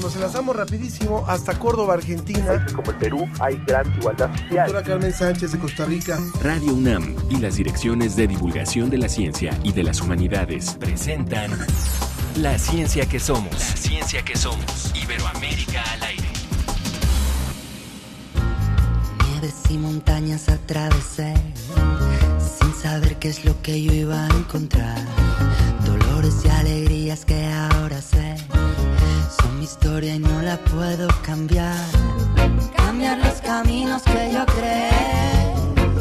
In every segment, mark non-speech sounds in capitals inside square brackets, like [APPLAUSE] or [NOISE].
nos enlazamos rapidísimo hasta Córdoba, Argentina. como el Perú hay gran igualdad social. Doctora Carmen Sánchez de Costa Rica. Radio UNAM y las direcciones de divulgación de la ciencia y de las humanidades presentan La ciencia que somos. La ciencia que somos. Iberoamérica al aire. Nieves y montañas atravesé sin saber qué es lo que yo iba a encontrar. Dolores y alegrías que son mi historia y no la puedo cambiar. Cambiar los caminos que yo creé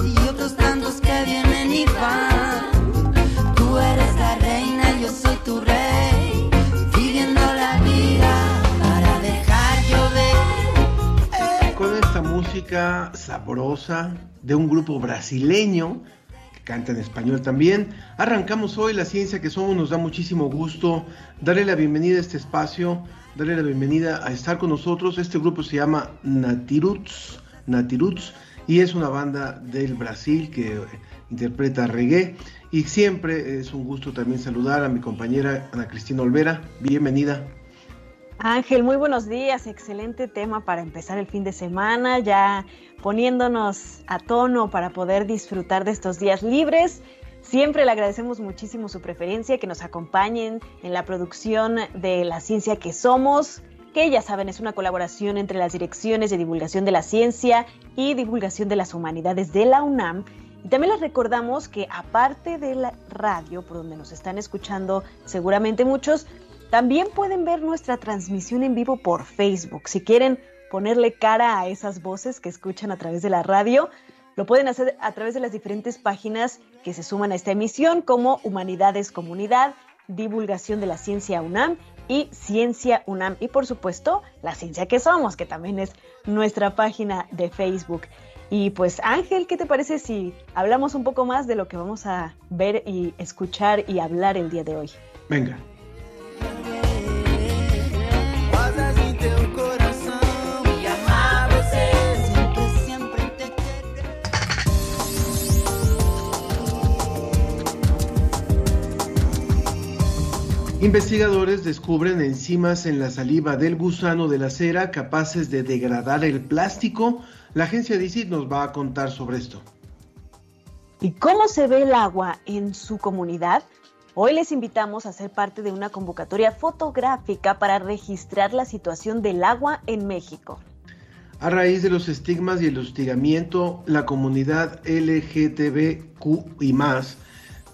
y otros tantos que vienen y van. Tú eres la reina yo soy tu rey, viviendo la vida para dejar llover. Con esta música sabrosa de un grupo brasileño canta en español también, arrancamos hoy la ciencia que somos. Nos da muchísimo gusto darle la bienvenida a este espacio, darle la bienvenida a estar con nosotros. Este grupo se llama Natiruts, Natiruts y es una banda del Brasil que interpreta reggae. Y siempre es un gusto también saludar a mi compañera Ana Cristina Olvera. Bienvenida. Ángel, muy buenos días. Excelente tema para empezar el fin de semana, ya poniéndonos a tono para poder disfrutar de estos días libres. Siempre le agradecemos muchísimo su preferencia, que nos acompañen en la producción de La Ciencia que Somos, que ya saben es una colaboración entre las direcciones de divulgación de la ciencia y divulgación de las humanidades de la UNAM. Y también les recordamos que aparte de la radio, por donde nos están escuchando seguramente muchos, también pueden ver nuestra transmisión en vivo por Facebook. Si quieren ponerle cara a esas voces que escuchan a través de la radio, lo pueden hacer a través de las diferentes páginas que se suman a esta emisión, como Humanidades Comunidad, Divulgación de la Ciencia UNAM y Ciencia UNAM. Y por supuesto, La Ciencia que Somos, que también es nuestra página de Facebook. Y pues Ángel, ¿qué te parece si hablamos un poco más de lo que vamos a ver y escuchar y hablar el día de hoy? Venga. Investigadores descubren enzimas en la saliva del gusano de la cera capaces de degradar el plástico. La agencia DICIT nos va a contar sobre esto. ¿Y cómo se ve el agua en su comunidad? Hoy les invitamos a ser parte de una convocatoria fotográfica para registrar la situación del agua en México. A raíz de los estigmas y el hostigamiento, la comunidad LGTBQ y más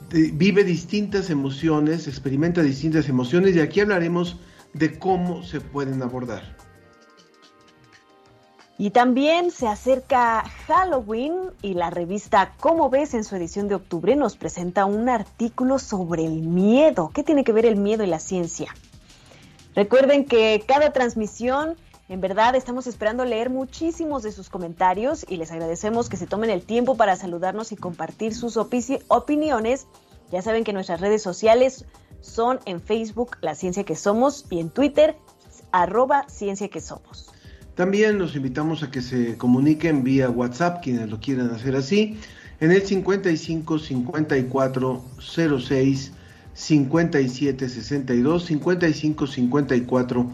vive distintas emociones, experimenta distintas emociones y aquí hablaremos de cómo se pueden abordar. Y también se acerca Halloween y la revista Cómo ves en su edición de octubre nos presenta un artículo sobre el miedo. ¿Qué tiene que ver el miedo y la ciencia? Recuerden que cada transmisión, en verdad, estamos esperando leer muchísimos de sus comentarios y les agradecemos que se tomen el tiempo para saludarnos y compartir sus opiniones. Ya saben que nuestras redes sociales son en Facebook La Ciencia que Somos y en Twitter arroba Ciencia que Somos. También los invitamos a que se comuniquen vía WhatsApp, quienes lo quieran hacer así, en el 55 54 06 57 62, 55 54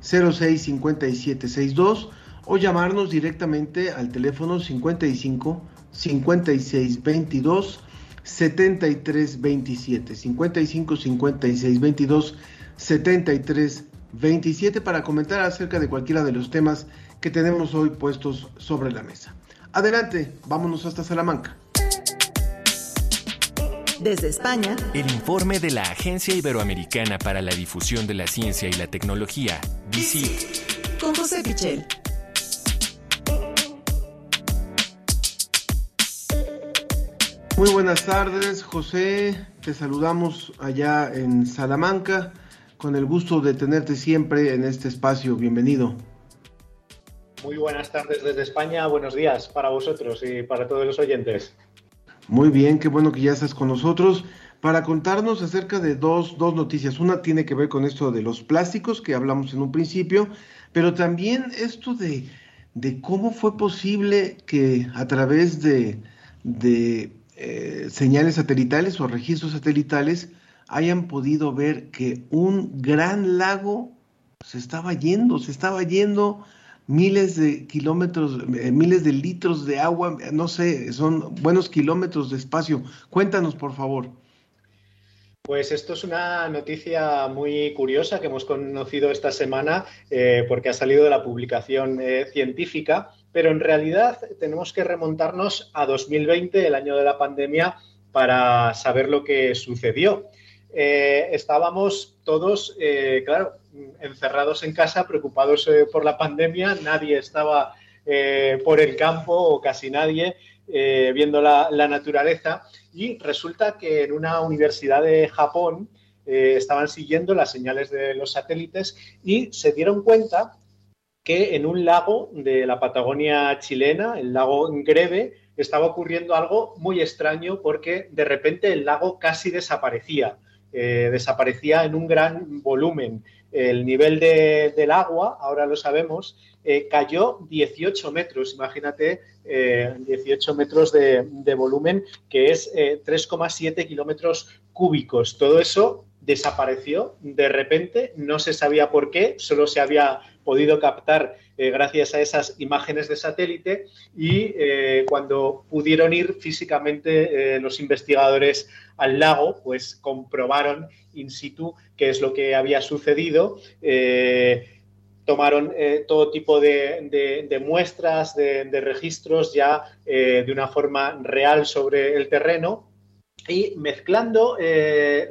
06 57 62 o llamarnos directamente al teléfono 55 56 22 73 27, 55 56 22 73 27 para comentar acerca de cualquiera de los temas que tenemos hoy puestos sobre la mesa. Adelante, vámonos hasta Salamanca. Desde España, El informe de la Agencia Iberoamericana para la Difusión de la Ciencia y la Tecnología, DICIT. con José Pichel. Muy buenas tardes, José. Te saludamos allá en Salamanca. Con el gusto de tenerte siempre en este espacio. Bienvenido. Muy buenas tardes desde España, buenos días para vosotros y para todos los oyentes. Muy bien, qué bueno que ya estás con nosotros para contarnos acerca de dos, dos noticias. Una tiene que ver con esto de los plásticos que hablamos en un principio, pero también esto de, de cómo fue posible que a través de, de eh, señales satelitales o registros satelitales hayan podido ver que un gran lago se estaba yendo, se estaba yendo miles de kilómetros, eh, miles de litros de agua, no sé, son buenos kilómetros de espacio. Cuéntanos, por favor. Pues esto es una noticia muy curiosa que hemos conocido esta semana eh, porque ha salido de la publicación eh, científica, pero en realidad tenemos que remontarnos a 2020, el año de la pandemia, para saber lo que sucedió. Estábamos todos, claro, encerrados en casa, preocupados eh, por la pandemia, nadie estaba eh, por el campo o casi nadie eh, viendo la, naturaleza y resulta que en una universidad de Japón estaban siguiendo las señales de los satélites y se dieron cuenta que en un lago de la Patagonia chilena, el lago Greve, estaba ocurriendo algo muy extraño porque de repente el lago casi desaparecía. Desaparecía en un gran volumen el nivel del agua, ahora lo sabemos, eh, cayó 18 metros. Imagínate, 18 eh, metros de, volumen, que es 3,7 eh, kilómetros cúbicos. Todo eso desapareció de repente, no se sabía por qué, solo se había podido captar gracias a esas imágenes de satélite y cuando pudieron ir físicamente los investigadores al lago, pues comprobaron in situ qué es lo que había sucedido. Eh, tomaron eh, todo tipo de, muestras, de, registros ya eh, de una forma real sobre el terreno y mezclando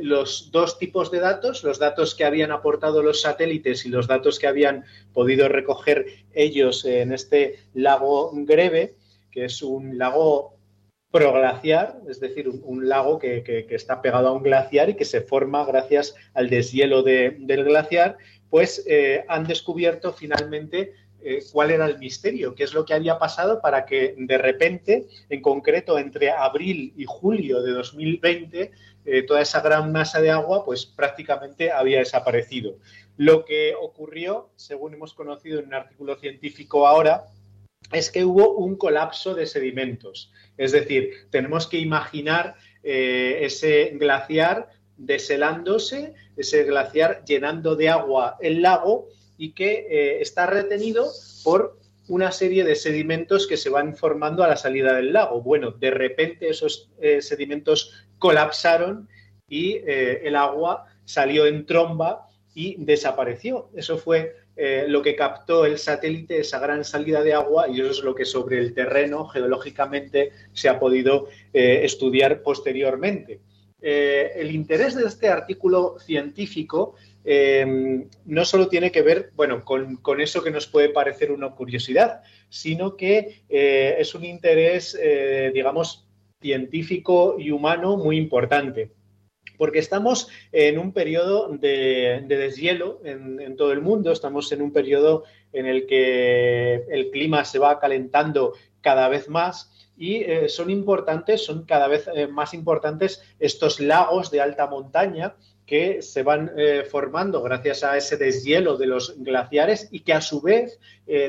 los dos tipos de datos, los datos que habían aportado los satélites y los datos que habían podido recoger ellos en este lago Greve, que es un lago proglaciar, es decir, un, lago que, está pegado a un glaciar y que se forma gracias al deshielo del glaciar, pues eh, han descubierto finalmente eh, cuál era el misterio, qué es lo que había pasado para que de repente, en concreto entre abril y julio de 2020, eh, toda esa gran masa de agua pues prácticamente había desaparecido. Lo que ocurrió, según hemos conocido en un artículo científico ahora, es que hubo un colapso de sedimentos. Es decir, tenemos que imaginar eh, ese glaciar deshelándose, ese glaciar llenando de agua el lago y que eh, está retenido por una serie de sedimentos que se van formando a la salida del lago. Bueno, de repente esos eh, sedimentos colapsaron y el agua salió en tromba y desapareció. Eso fue eh, lo que captó el satélite, esa gran salida de agua, y eso es lo que sobre el terreno geológicamente se ha podido eh, estudiar posteriormente. Eh, el interés de este artículo científico no solo tiene que ver bueno, con, con, eso que nos puede parecer una curiosidad, sino que es un interés, digamos, científico y humano muy importante. Porque estamos en un periodo de, deshielo en, todo el mundo, estamos en un periodo en el que el clima se va calentando cada vez más y eh, son importantes, son cada vez eh, más importantes estos lagos de alta montaña que se van eh, formando gracias a ese deshielo de los glaciares y que a su vez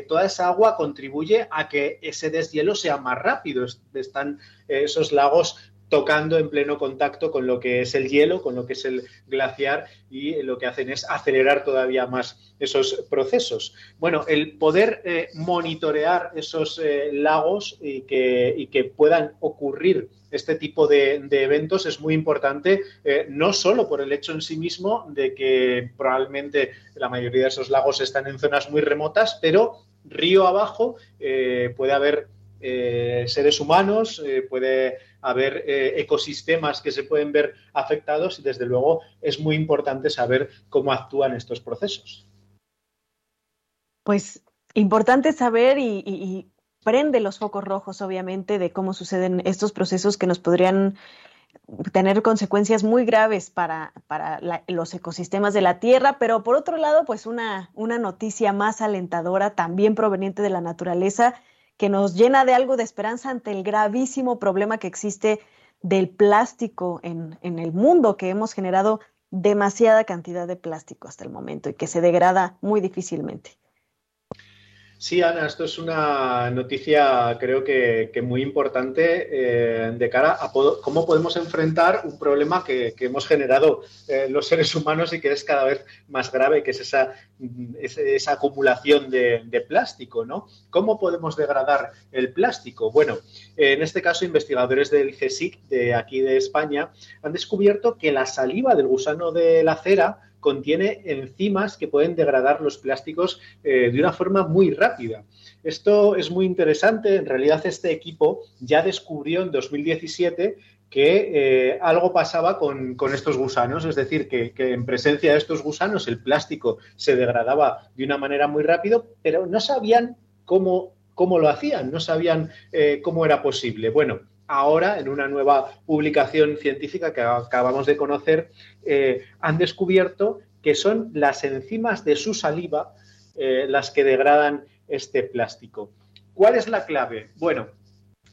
toda esa agua contribuye a que ese deshielo sea más rápido. Están esos lagos tocando en pleno contacto con lo que es el hielo, con lo que es el glaciar y lo que hacen es acelerar todavía más esos procesos. Bueno, el poder eh, monitorear esos eh, lagos y que, puedan ocurrir este tipo de, eventos es muy importante, eh, no solo por el hecho en sí mismo de que probablemente la mayoría de esos lagos están en zonas muy remotas, pero río abajo puede haber seres humanos, puede haber eh, ecosistemas que se pueden ver afectados y desde luego es muy importante saber cómo actúan estos procesos. Pues importante saber y, prende los focos rojos, obviamente, de cómo suceden estos procesos que nos podrían tener consecuencias muy graves para, los ecosistemas de la Tierra, pero por otro lado, pues una, una noticia más alentadora, también proveniente de la naturaleza, que nos llena de algo de esperanza ante el gravísimo problema que existe del plástico en, el mundo, que hemos generado demasiada cantidad de plástico hasta el momento y que se degrada muy difícilmente. Sí, Ana, esto es una noticia creo que, muy importante eh, de cara a cómo podemos enfrentar un problema que, hemos generado eh, los seres humanos y que es cada vez más grave, que es esa, acumulación de, plástico, ¿no? ¿Cómo podemos degradar el plástico? Bueno, en este caso, investigadores del CSIC de aquí de España han descubierto que la saliva del gusano de la cera contiene enzimas que pueden degradar los plásticos eh, de una forma muy rápida. Esto es muy interesante. En realidad, este equipo ya descubrió en 2017 que eh, algo pasaba con, estos gusanos, es decir, que, en presencia de estos gusanos el plástico se degradaba de una manera muy rápida, pero no sabían cómo, cómo lo hacían, no sabían eh, cómo era posible. Bueno, ahora, en una nueva publicación científica que acabamos de conocer, eh, han descubierto que son las enzimas de su saliva eh, las que degradan este plástico. ¿Cuál es la clave? Bueno,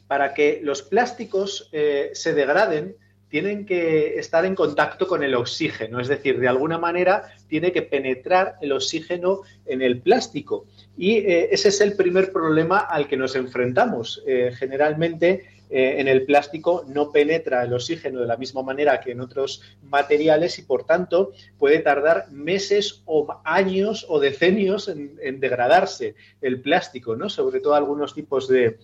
para que los plásticos eh, se degraden, tienen que estar en contacto con el oxígeno, es decir, de alguna manera tiene que penetrar el oxígeno en el plástico. Y ese es el primer problema al que nos enfrentamos. generalmente eh, en el plástico no penetra el oxígeno de la misma manera que en otros materiales y por tanto puede tardar meses o años o decenios en, degradarse el plástico, ¿no? sobre todo algunos tipos de,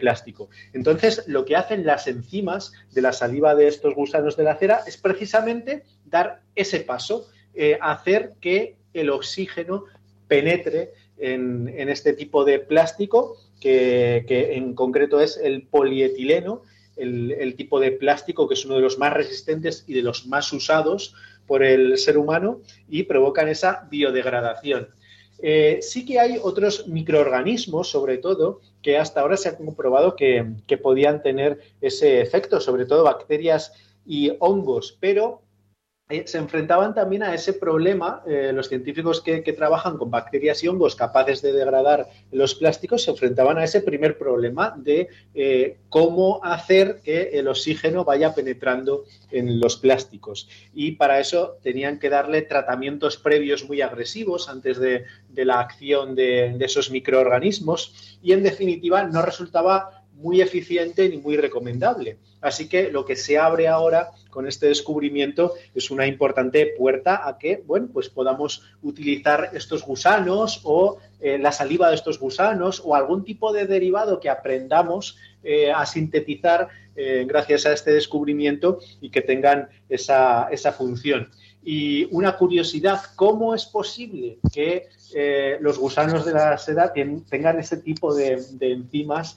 plástico. Entonces, lo que hacen las enzimas de la saliva de estos gusanos de la cera es precisamente dar ese paso, eh, hacer que el oxígeno penetre en, en este tipo de plástico que, en concreto es el polietileno, el, tipo de plástico que es uno de los más resistentes y de los más usados por el ser humano y provocan esa biodegradación. Eh, sí que hay otros microorganismos, sobre todo, que hasta ahora se ha comprobado que, que podían tener ese efecto, sobre todo bacterias y hongos, pero se enfrentaban también a ese problema, eh, los científicos que, trabajan con bacterias y hongos capaces de degradar los plásticos se enfrentaban a ese primer problema de eh, cómo hacer que el oxígeno vaya penetrando en los plásticos. Y para eso tenían que darle tratamientos previos muy agresivos antes de, la acción de esos microorganismos y en definitiva no resultaba muy eficiente ni muy recomendable. Así que lo que se abre ahora con este descubrimiento es una importante puerta a que, bueno, pues podamos utilizar estos gusanos o eh, la saliva de estos gusanos o algún tipo de derivado que aprendamos eh, a sintetizar eh, gracias a este descubrimiento y que tengan esa, esa función. Y una curiosidad, ¿cómo es posible que eh, los gusanos de la seda tengan ese tipo de, enzimas,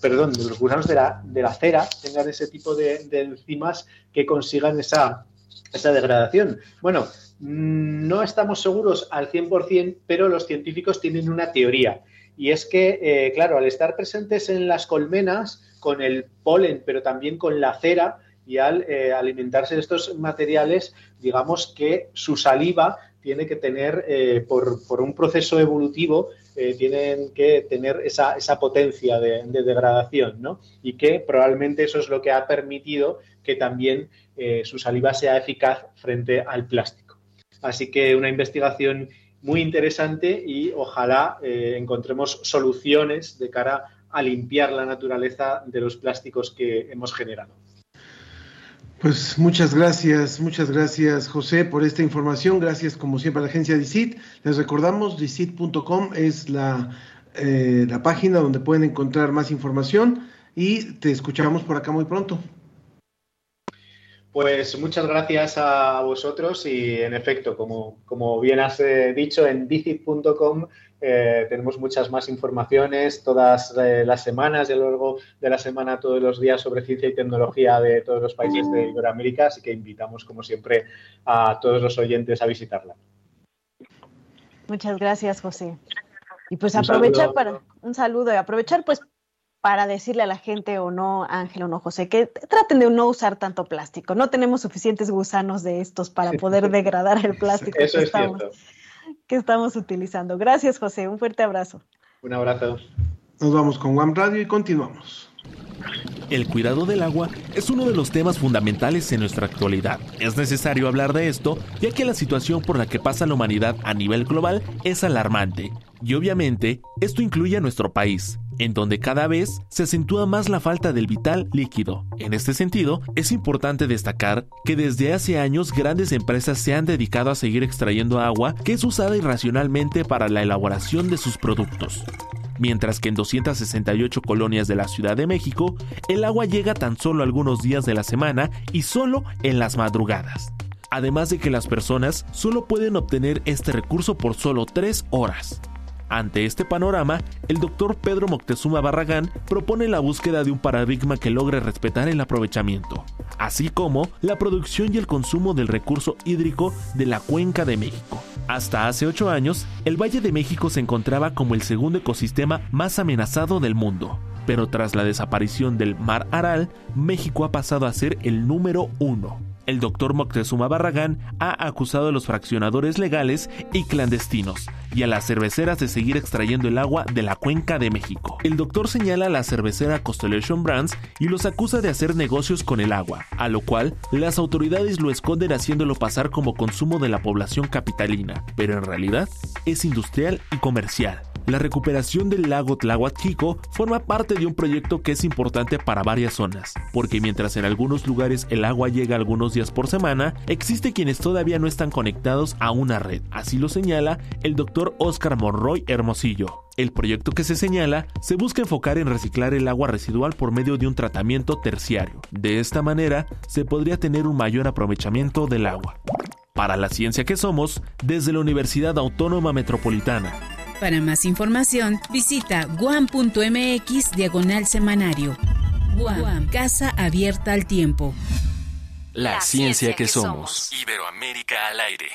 perdón, los gusanos de la, de la, cera tengan ese tipo de, enzimas que consigan esa, esa degradación? Bueno, mm, no estamos seguros al 100%, pero los científicos tienen una teoría. Y es que, eh, claro, al estar presentes en las colmenas, con el polen, pero también con la cera, y al eh, alimentarse de estos materiales, digamos que su saliva tiene que tener, eh, por, un proceso evolutivo, eh, tienen que tener esa, potencia de, degradación, ¿no? Y que probablemente eso es lo que ha permitido que también su saliva sea eficaz frente al plástico. Así que una investigación muy interesante y ojalá encontremos soluciones de cara a limpiar la naturaleza de los plásticos que hemos generado. Pues muchas gracias, muchas gracias José por esta información. Gracias como siempre a la agencia DICIT. Les recordamos, DICIT.com es la, eh, la página donde pueden encontrar más información y te escuchamos por acá muy pronto. Pues muchas gracias a vosotros y en efecto, como, como bien has eh, dicho, en dicit.com eh, tenemos muchas más informaciones todas eh, las semanas y a lo largo de la semana todos los días sobre ciencia y tecnología de todos los países de Iberoamérica, así que invitamos como siempre a todos los oyentes a visitarla. Muchas gracias, José. Y pues aprovechar para un saludo y aprovechar pues para decirle a la gente o no, Ángel o no, José, que traten de no usar tanto plástico. No tenemos suficientes gusanos de estos para poder degradar el plástico que, estamos, que estamos utilizando. Gracias, José. Un fuerte abrazo. Un abrazo. Nos vamos con One Radio y continuamos. El cuidado del agua es uno de los temas fundamentales en nuestra actualidad. Es necesario hablar de esto, ya que la situación por la que pasa la humanidad a nivel global es alarmante. Y obviamente, esto incluye a nuestro país, en donde cada vez se acentúa más la falta del vital líquido. En este sentido, es importante destacar que desde hace años grandes empresas se han dedicado a seguir extrayendo agua que es usada irracionalmente para la elaboración de sus productos mientras que en 268 colonias de la Ciudad de México el agua llega tan solo algunos días de la semana y solo en las madrugadas. Además de que las personas solo pueden obtener este recurso por solo 3 horas. Ante este panorama, el doctor Pedro Moctezuma Barragán propone la búsqueda de un paradigma que logre respetar el aprovechamiento, así como la producción y el consumo del recurso hídrico de la cuenca de México. Hasta hace ocho años, el Valle de México se encontraba como el segundo ecosistema más amenazado del mundo, pero tras la desaparición del Mar Aral, México ha pasado a ser el número uno. El doctor Moctezuma Barragán ha acusado a los fraccionadores legales y clandestinos y a las cerveceras de seguir extrayendo el agua de la cuenca de México. El doctor señala a la cervecera Constellation Brands y los acusa de hacer negocios con el agua, a lo cual las autoridades lo esconden haciéndolo pasar como consumo de la población capitalina, pero en realidad es industrial y comercial. La recuperación del lago Tláhuac forma parte de un proyecto que es importante para varias zonas, porque mientras en algunos lugares el agua llega algunos días por semana, existe quienes todavía no están conectados a una red. Así lo señala el doctor Oscar Monroy Hermosillo. El proyecto que se señala se busca enfocar en reciclar el agua residual por medio de un tratamiento terciario. De esta manera, se podría tener un mayor aprovechamiento del agua. Para la ciencia que somos, desde la Universidad Autónoma Metropolitana, para más información, visita guam.mx diagonal semanario. Guam, casa abierta al tiempo. La, ciencia, que, somos. Iberoamérica al aire.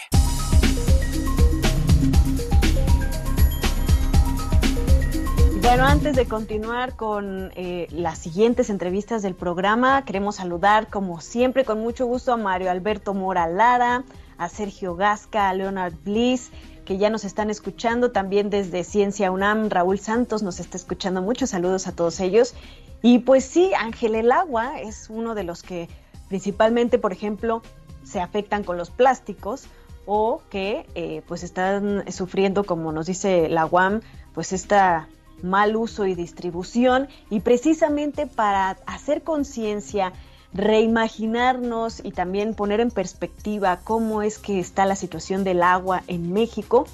Bueno, antes de continuar con eh, las siguientes entrevistas del programa, queremos saludar, como siempre, con mucho gusto a Mario Alberto Mora Lara, a Sergio Gasca, a Leonard Bliss, que ya nos están escuchando, también desde Ciencia UNAM, Raúl Santos nos está escuchando. Muchos saludos a todos ellos. Y pues sí, Ángel, el agua es uno de los que principalmente, por ejemplo, se afectan con los plásticos o que eh, pues están sufriendo, como nos dice la UAM, pues esta mal uso y distribución y precisamente para hacer conciencia reimaginarnos y también poner en perspectiva cómo es que está la situación del agua en México.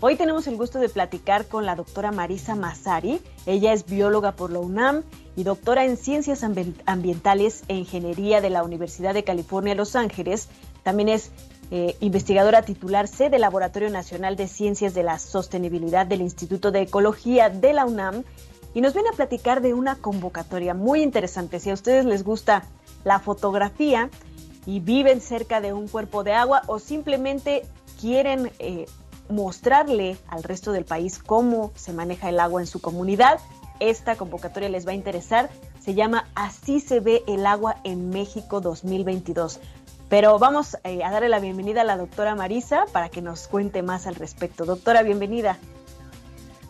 Hoy tenemos el gusto de platicar con la doctora Marisa Masari. Ella es bióloga por la UNAM y doctora en Ciencias Ambientales e Ingeniería de la Universidad de California, Los Ángeles. También es eh, investigadora titular C del Laboratorio Nacional de Ciencias de la Sostenibilidad del Instituto de Ecología de la UNAM. Y nos viene a platicar de una convocatoria muy interesante. Si a ustedes les gusta la fotografía y viven cerca de un cuerpo de agua o simplemente quieren eh, mostrarle al resto del país cómo se maneja el agua en su comunidad, esta convocatoria les va a interesar. Se llama Así se ve el agua en México 2022. Pero vamos eh, a darle la bienvenida a la doctora Marisa para que nos cuente más al respecto. Doctora, bienvenida.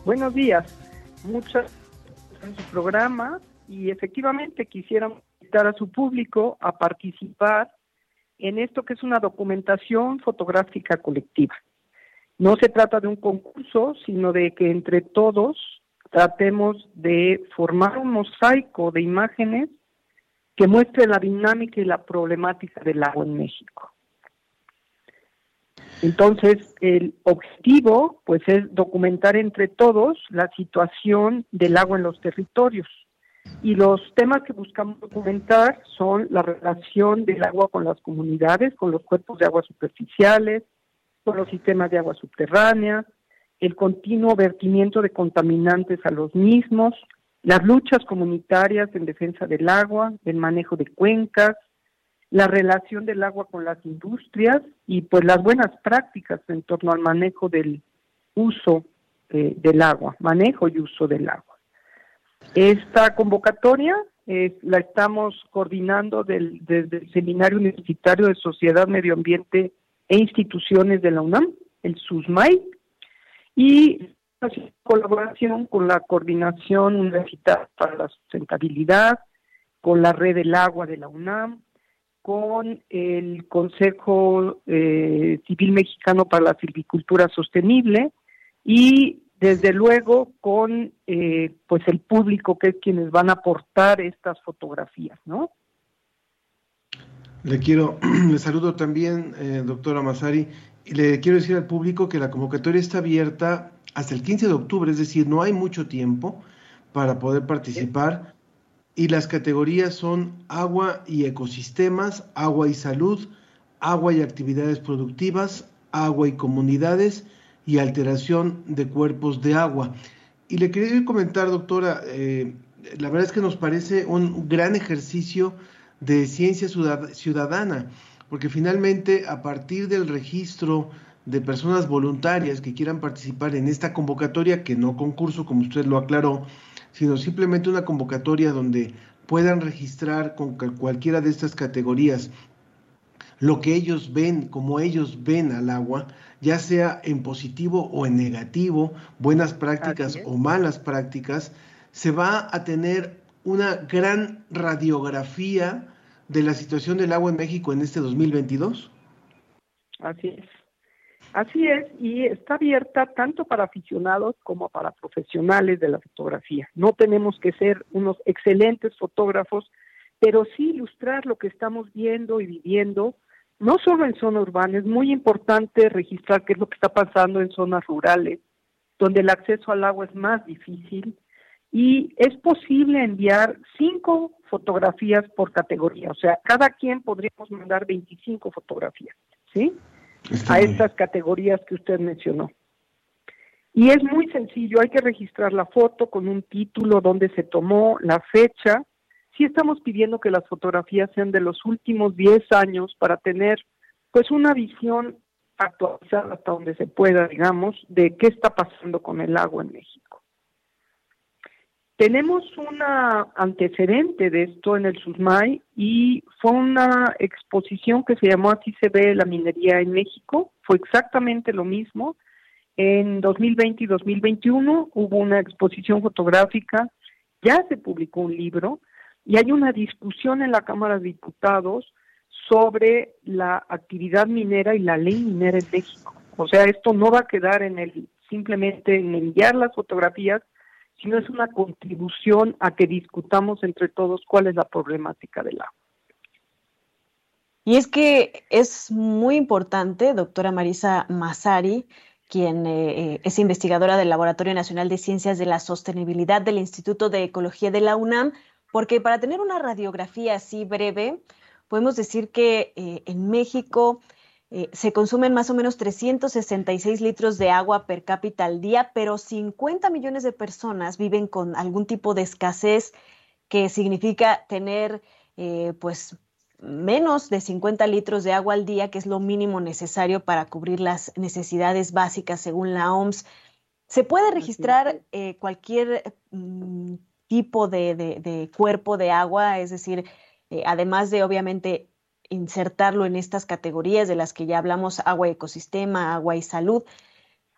Buenos días. Muchas en su programa y efectivamente quisiéramos a su público a participar en esto que es una documentación fotográfica colectiva. No se trata de un concurso, sino de que entre todos tratemos de formar un mosaico de imágenes que muestre la dinámica y la problemática del agua en México. Entonces, el objetivo, pues, es documentar entre todos la situación del agua en los territorios. Y los temas que buscamos documentar son la relación del agua con las comunidades, con los cuerpos de agua superficiales, con los sistemas de agua subterránea, el continuo vertimiento de contaminantes a los mismos, las luchas comunitarias en defensa del agua, el manejo de cuencas, la relación del agua con las industrias y pues las buenas prácticas en torno al manejo del uso eh, del agua, manejo y uso del agua. Esta convocatoria la estamos coordinando desde el Seminario Universitario de Sociedad, Medio Ambiente e Instituciones de la UNAM, el SUSMAI, y en colaboración con la Coordinación Universitaria para la Sustentabilidad con la red del agua de la UNAM, con el Consejo eh, Civil Mexicano para la Silvicultura Sostenible y desde luego con eh, pues el público que es quienes van a aportar estas fotografías, ¿no? Le quiero, [CLEARS THROAT] le saludo también, eh, doctora Masari, y le quiero decir al público que la convocatoria está abierta hasta el 15 de octubre, es decir, no hay mucho tiempo para poder participar. Y las categorías son agua y ecosistemas, agua y salud, agua y actividades productivas, agua y comunidades y alteración de cuerpos de agua. Y le quería comentar, doctora, eh, la verdad es que nos parece un gran ejercicio de ciencia ciudadana, porque finalmente a partir del registro de personas voluntarias que quieran participar en esta convocatoria, que no concurso, como usted lo aclaró, sino simplemente una convocatoria donde puedan registrar con cualquiera de estas categorías lo que ellos ven, como ellos ven al agua, ya sea en positivo o en negativo, buenas prácticas o malas prácticas, se va a tener una gran radiografía de la situación del agua en México en este 2022. Así es. Así es, y está abierta tanto para aficionados como para profesionales de la fotografía. No tenemos que ser unos excelentes fotógrafos, pero sí ilustrar lo que estamos viendo y viviendo, no solo en zona urbana, es muy importante registrar qué es lo que está pasando en zonas rurales, donde el acceso al agua es más difícil, y es posible enviar cinco fotografías por categoría, o sea, cada quien podríamos mandar 25 fotografías, ¿sí? a estas categorías que usted mencionó. Y es muy sencillo, hay que registrar la foto con un título, donde se tomó, la fecha. Sí estamos pidiendo que las fotografías sean de los últimos 10 años para tener pues una visión actualizada hasta donde se pueda, digamos, de qué está pasando con el agua en México. Tenemos un antecedente de esto en el SUSMAI y fue una exposición que se llamó Así se ve la minería en México. Fue exactamente lo mismo. En 2020 y 2021 hubo una exposición fotográfica, ya se publicó un libro y hay una discusión en la Cámara de Diputados sobre la actividad minera y la ley minera en México. O sea, esto no va a quedar en el simplemente en enviar las fotografías, sino es una contribución a que discutamos entre todos cuál es la problemática del agua. Y es que es muy importante, doctora Marisa Masari, quien eh, eh, es investigadora del Laboratorio Nacional de Ciencias de la Sostenibilidad del Instituto de Ecología de la UNAM, porque para tener una radiografía así breve, podemos decir que eh, en México eh, se consumen más o menos 366 litros de agua per cápita al día, pero 50 millones de personas viven con algún tipo de escasez que significa tener eh, pues menos de 50 litros de agua al día, que es lo mínimo necesario para cubrir las necesidades básicas según la OMS. ¿Se puede registrar eh, cualquier mm, tipo de, de, cuerpo de agua? Es decir, además de obviamente insertarlo en estas categorías de las que ya hablamos, agua y ecosistema, agua y salud.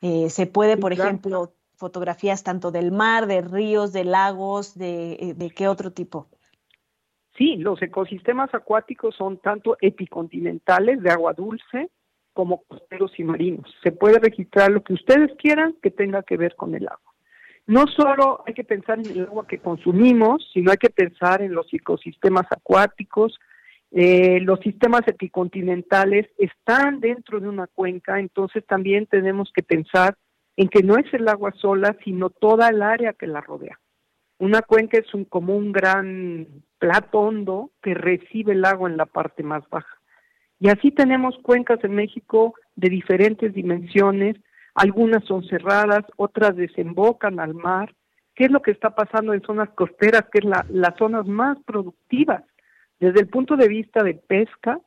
Eh, se puede, por ejemplo, fotografías tanto del mar, de ríos, de lagos, de, eh, de qué otro tipo. Sí, los ecosistemas acuáticos son tanto epicontinentales de agua dulce como costeros y marinos. Se puede registrar lo que ustedes quieran que tenga que ver con el agua. No solo hay que pensar en el agua que consumimos, sino hay que pensar en los ecosistemas acuáticos, eh, los sistemas epicontinentales están dentro de una cuenca, entonces también tenemos que pensar en que no es el agua sola, sino toda el área que la rodea. Una cuenca es un, como un gran plato hondo que recibe el agua en la parte más baja. Y así tenemos cuencas en México de diferentes dimensiones, algunas son cerradas, otras desembocan al mar. ¿Qué es lo que está pasando en zonas costeras, que es la, las zonas más productivas desde el punto de vista de pesca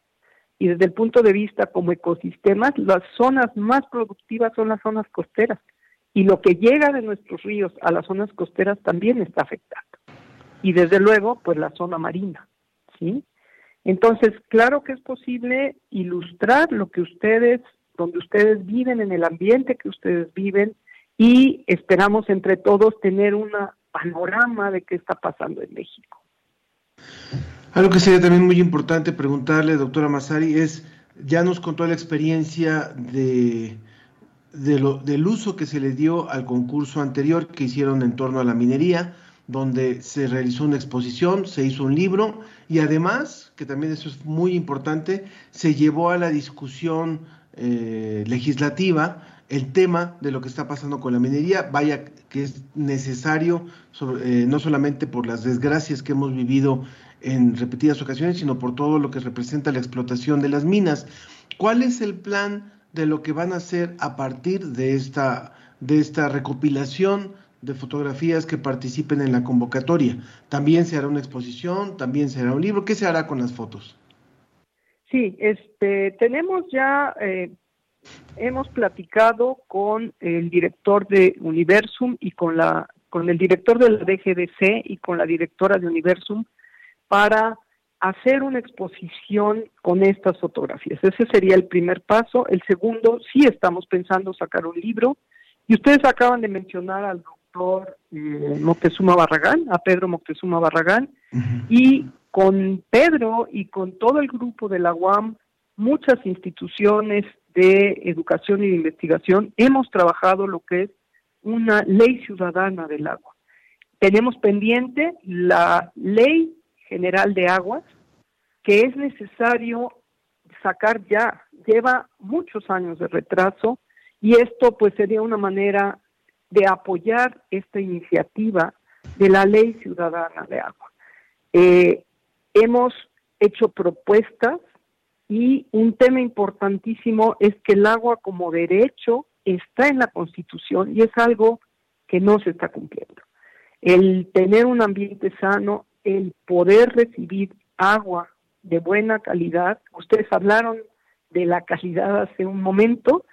y desde el punto de vista como ecosistemas, las zonas más productivas son las zonas costeras y lo que llega de nuestros ríos a las zonas costeras también está afectado. Y desde luego, pues la zona marina, ¿sí? Entonces, claro que es posible ilustrar lo que ustedes, donde ustedes viven, en el ambiente que ustedes viven, y esperamos entre todos tener un panorama de qué está pasando en México. Algo que sería también muy importante preguntarle, doctora Masari, es, ya nos contó la experiencia de, del uso que se le dio al concurso anterior que hicieron en torno a la minería, donde se realizó una exposición, se hizo un libro y además, que también eso es muy importante, se llevó a la discusión eh, legislativa el tema de lo que está pasando con la minería, vaya que es necesario, eh, no solamente por las desgracias que hemos vivido en repetidas ocasiones, sino por todo lo que representa la explotación de las minas. ¿Cuál es el plan de lo que van a hacer a partir de esta, de esta recopilación de fotografías que participen en la convocatoria. También se hará una exposición, también se hará un libro. ¿Qué se hará con las fotos? Sí, este, tenemos ya, eh, hemos platicado con el director de Universum y con la, con el director de la DGDC y con la directora de Universum para hacer una exposición con estas fotografías. Ese sería el primer paso. El segundo, sí estamos pensando sacar un libro. Y ustedes acaban de mencionar al doctor eh, Moctezuma Barragán, a Pedro Moctezuma Barragán, y con Pedro y con todo el grupo de la UAM, muchas instituciones de educación y de investigación, hemos trabajado lo que es una ley ciudadana del agua. Tenemos pendiente la ley general de aguas, que es necesario sacar ya, lleva muchos años de retraso, y esto pues sería una manera de apoyar esta iniciativa de la Ley Ciudadana de Agua. Eh, hemos hecho propuestas y un tema importantísimo es que el agua como derecho está en la Constitución y es algo que no se está cumpliendo. El tener un ambiente sano, el poder recibir agua de buena calidad, ustedes hablaron de la calidad hace un momento,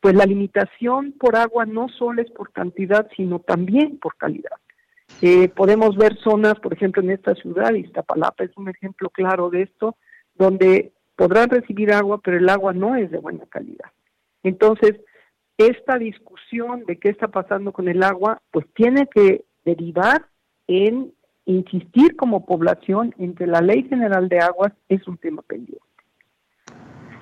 pues la limitación por agua no solo es por cantidad, sino también por calidad. Eh, podemos ver zonas, por ejemplo, en esta ciudad, Iztapalapa es un ejemplo claro de esto, donde podrán recibir agua, pero el agua no es de buena calidad. Entonces, esta discusión de qué está pasando con el agua, pues tiene que derivar en insistir como población en que la Ley General de Aguas es un tema pendiente.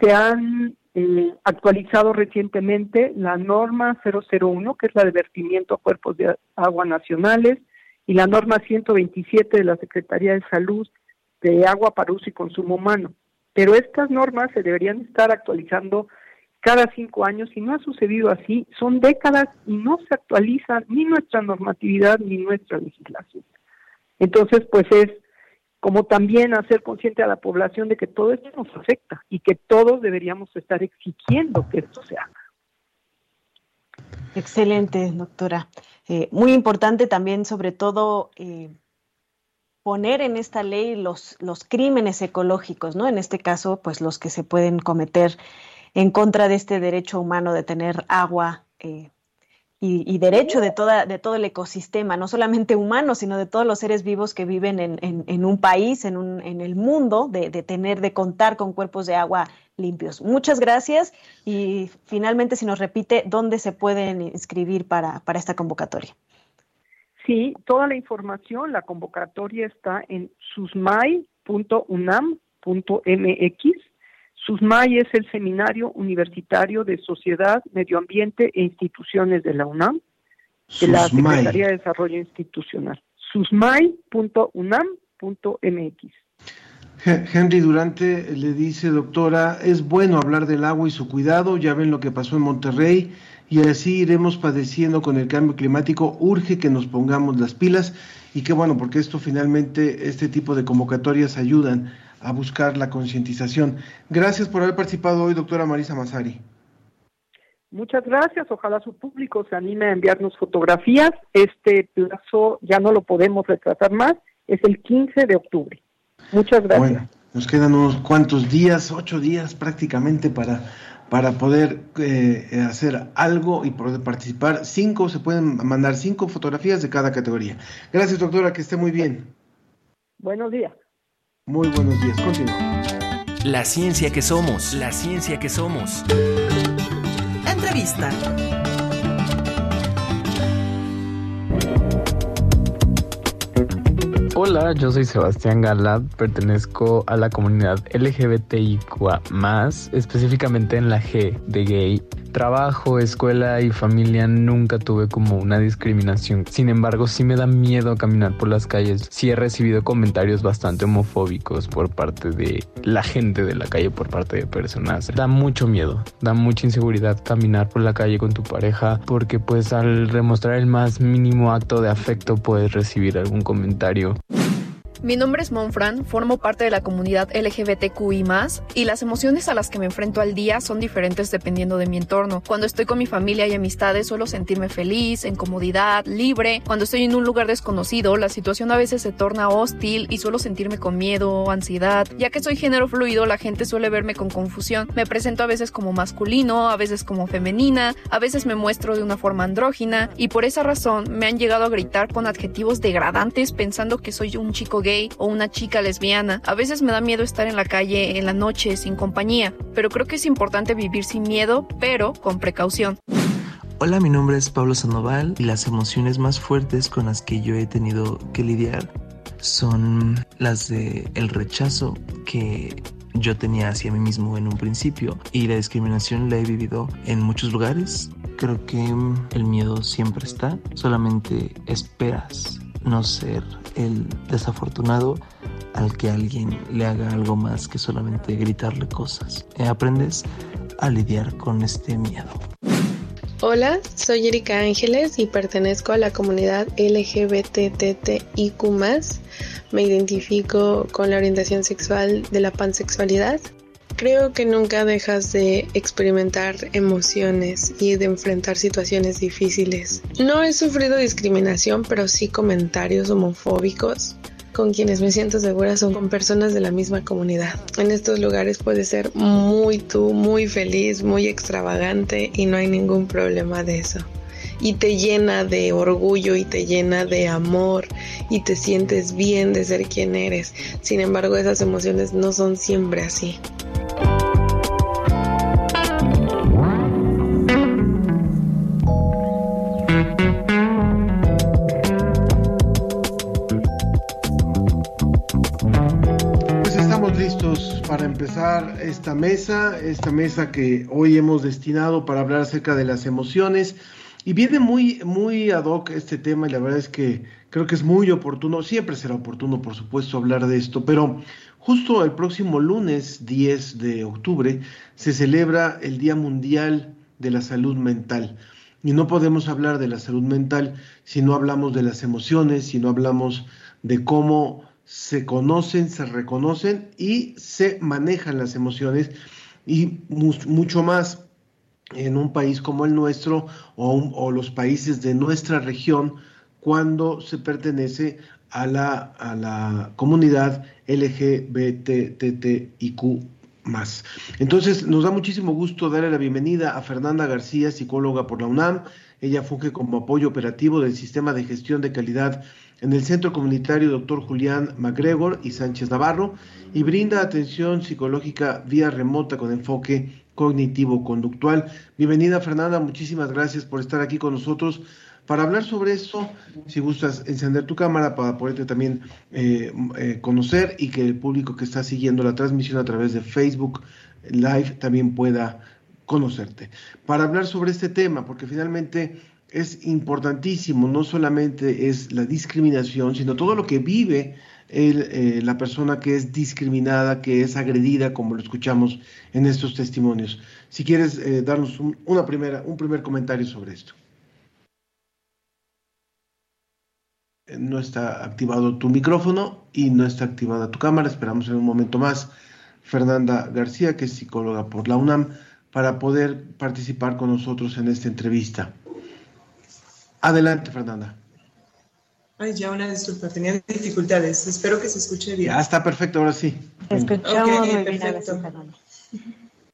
Se han eh, actualizado recientemente la norma 001, que es la de vertimiento a cuerpos de agua nacionales, y la norma 127 de la Secretaría de Salud de agua para uso y consumo humano. Pero estas normas se deberían estar actualizando cada cinco años y no ha sucedido así. Son décadas y no se actualiza ni nuestra normatividad ni nuestra legislación. Entonces, pues es como también hacer consciente a la población de que todo esto nos afecta y que todos deberíamos estar exigiendo que esto se haga. Excelente, doctora. Eh, muy importante también, sobre todo, eh, poner en esta ley los, los crímenes ecológicos, ¿no? En este caso, pues los que se pueden cometer en contra de este derecho humano de tener agua eh, y, derecho de, toda, de todo el ecosistema, no solamente humano, sino de todos los seres vivos que viven en, en, un país, en, un, en el mundo, de, de, tener, de contar con cuerpos de agua limpios. Muchas gracias y finalmente si nos repite dónde se pueden inscribir para, para esta convocatoria. Sí, toda la información, la convocatoria está en susmai.unam.mx SUSMAI es el Seminario Universitario de Sociedad, Medio Ambiente e Instituciones de la UNAM, de la Secretaría de Desarrollo Institucional. susmai.unam.mx. Henry Durante le dice, doctora, es bueno hablar del agua y su cuidado, ya ven lo que pasó en Monterrey y así iremos padeciendo con el cambio climático, urge que nos pongamos las pilas y qué bueno, porque esto finalmente, este tipo de convocatorias ayudan a buscar la concientización. Gracias por haber participado hoy, doctora Marisa Masari. Muchas gracias. Ojalá su público se anime a enviarnos fotografías. Este plazo ya no lo podemos retratar más. Es el 15 de octubre. Muchas gracias. Bueno, nos quedan unos cuantos días, ocho días prácticamente para, para poder eh, hacer algo y poder participar. Cinco, se pueden mandar cinco fotografías de cada categoría. Gracias, doctora, que esté muy bien. Buenos días. Muy buenos días, continuamos. La ciencia que somos, la ciencia que somos. Entrevista. Hola, yo soy Sebastián Galad, pertenezco a la comunidad LGBTIQA, específicamente en la G de gay. Trabajo, escuela y familia nunca tuve como una discriminación. Sin embargo, sí me da miedo caminar por las calles. Sí he recibido comentarios bastante homofóbicos por parte de la gente de la calle, por parte de personas. Da mucho miedo, da mucha inseguridad caminar por la calle con tu pareja porque pues al demostrar el más mínimo acto de afecto puedes recibir algún comentario. Mi nombre es Monfran, formo parte de la comunidad LGBTQI y las emociones a las que me enfrento al día son diferentes dependiendo de mi entorno. Cuando estoy con mi familia y amistades suelo sentirme feliz, en comodidad, libre. Cuando estoy en un lugar desconocido, la situación a veces se torna hostil y suelo sentirme con miedo ansiedad. Ya que soy género fluido, la gente suele verme con confusión. Me presento a veces como masculino, a veces como femenina, a veces me muestro de una forma andrógina y por esa razón me han llegado a gritar con adjetivos degradantes pensando que soy un chico gay o una chica lesbiana. A veces me da miedo estar en la calle en la noche sin compañía, pero creo que es importante vivir sin miedo, pero con precaución. Hola, mi nombre es Pablo Sandoval y las emociones más fuertes con las que yo he tenido que lidiar son las de el rechazo que yo tenía hacia mí mismo en un principio y la discriminación la he vivido en muchos lugares. Creo que el miedo siempre está, solamente esperas no ser el desafortunado al que alguien le haga algo más que solamente gritarle cosas. Eh, aprendes a lidiar con este miedo. Hola, soy Erika Ángeles y pertenezco a la comunidad LGBTTIQ. Me identifico con la orientación sexual de la pansexualidad Creo que nunca dejas de experimentar emociones y de enfrentar situaciones difíciles. No he sufrido discriminación, pero sí comentarios homofóbicos. Con quienes me siento segura son con personas de la misma comunidad. En estos lugares puedes ser muy tú, muy feliz, muy extravagante y no hay ningún problema de eso y te llena de orgullo y te llena de amor y te sientes bien de ser quien eres. Sin embargo, esas emociones no son siempre así. empezar esta mesa, esta mesa que hoy hemos destinado para hablar acerca de las emociones. Y viene muy, muy ad hoc este tema y la verdad es que creo que es muy oportuno, siempre será oportuno por supuesto hablar de esto, pero justo el próximo lunes 10 de octubre se celebra el Día Mundial de la Salud Mental. Y no podemos hablar de la salud mental si no hablamos de las emociones, si no hablamos de cómo se conocen, se reconocen y se manejan las emociones y mucho más en un país como el nuestro o, los países de nuestra región cuando se pertenece a la, a la comunidad LGBTTIQ más. Entonces, nos da muchísimo gusto darle la bienvenida a Fernanda García, psicóloga por la UNAM. Ella funge como apoyo operativo del sistema de gestión de calidad en el Centro Comunitario Dr. Julián MacGregor y Sánchez Navarro y brinda atención psicológica vía remota con enfoque cognitivo-conductual. Bienvenida Fernanda, muchísimas gracias por estar aquí con nosotros para hablar sobre esto. Si gustas encender tu cámara para poderte también eh, eh, conocer y que el público que está siguiendo la transmisión a través de Facebook Live también pueda conocerte. Para hablar sobre este tema, porque finalmente es importantísimo, no solamente es la discriminación, sino todo lo que vive eh, la persona que es discriminada, que es agredida, como lo escuchamos en estos testimonios. Si quieres eh, darnos una primera, un primer comentario sobre esto. Eh, no está activado tu micrófono y no está activada tu cámara. Esperamos en un momento más Fernanda García, que es psicóloga por la UNAM, para poder participar con nosotros en esta entrevista. Adelante, Fernanda. Ay, ya una disculpa, tenía dificultades. Espero que se escuche bien. Ya está perfecto, ahora sí. Escuchamos muy bien, Fernanda.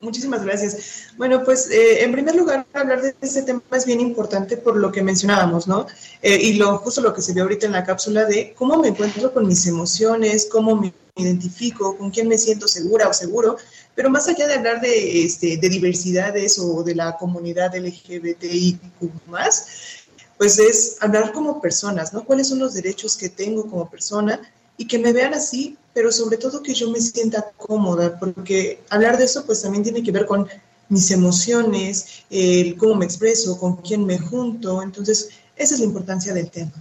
Muchísimas gracias. Bueno, pues eh, en primer lugar, hablar de este tema es bien importante por lo que mencionábamos, ¿no? Eh, y lo justo lo que se ve ahorita en la cápsula de cómo me encuentro con mis emociones, cómo me identifico, con quién me siento segura o seguro, pero más allá de hablar de, este, de diversidades o de la comunidad LGBTIQ más, pues es hablar como personas, ¿no? ¿Cuáles son los derechos que tengo como persona y que me vean así, pero sobre todo que yo me sienta cómoda, porque hablar de eso pues también tiene que ver con mis emociones, el cómo me expreso, con quién me junto, entonces esa es la importancia del tema.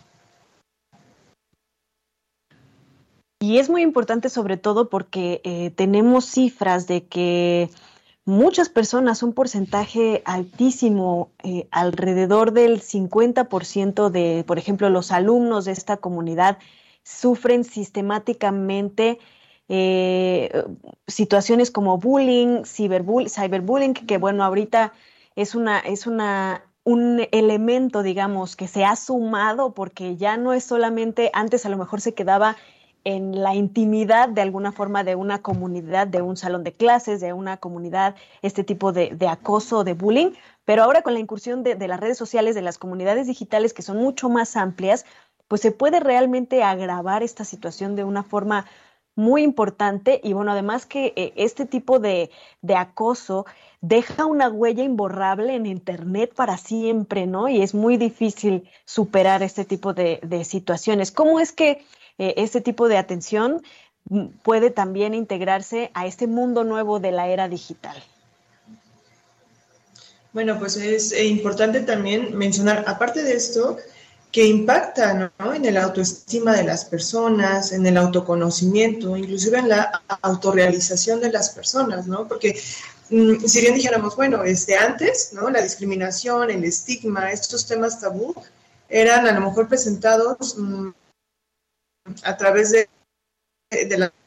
Y es muy importante sobre todo porque eh, tenemos cifras de que muchas personas, un porcentaje altísimo, eh, alrededor del 50% de, por ejemplo, los alumnos de esta comunidad sufren sistemáticamente eh, situaciones como bullying, cyberbullying, que bueno, ahorita es una, es una, un elemento, digamos, que se ha sumado porque ya no es solamente, antes a lo mejor se quedaba en la intimidad de alguna forma de una comunidad, de un salón de clases, de una comunidad, este tipo de, acoso, de bullying, pero ahora con la incursión de, las redes sociales, de las comunidades digitales que son mucho más amplias, pues se puede realmente agravar esta situación de una forma muy importante y bueno, además que eh, este tipo de, acoso deja una huella imborrable en Internet para siempre, ¿no? Y es muy difícil superar este tipo de, de situaciones. ¿Cómo es que eh, este tipo de atención puede también integrarse a este mundo nuevo de la era digital. Bueno, pues es eh, importante también mencionar, aparte de esto, que impacta en el autoestima de las personas, en el autoconocimiento, inclusive en la autorrealización de las personas, ¿no? Porque mm, si bien dijéramos, bueno, este, antes, ¿no? La discriminación, el estigma, estos temas tabú, eran a lo mejor presentados mm, a través de,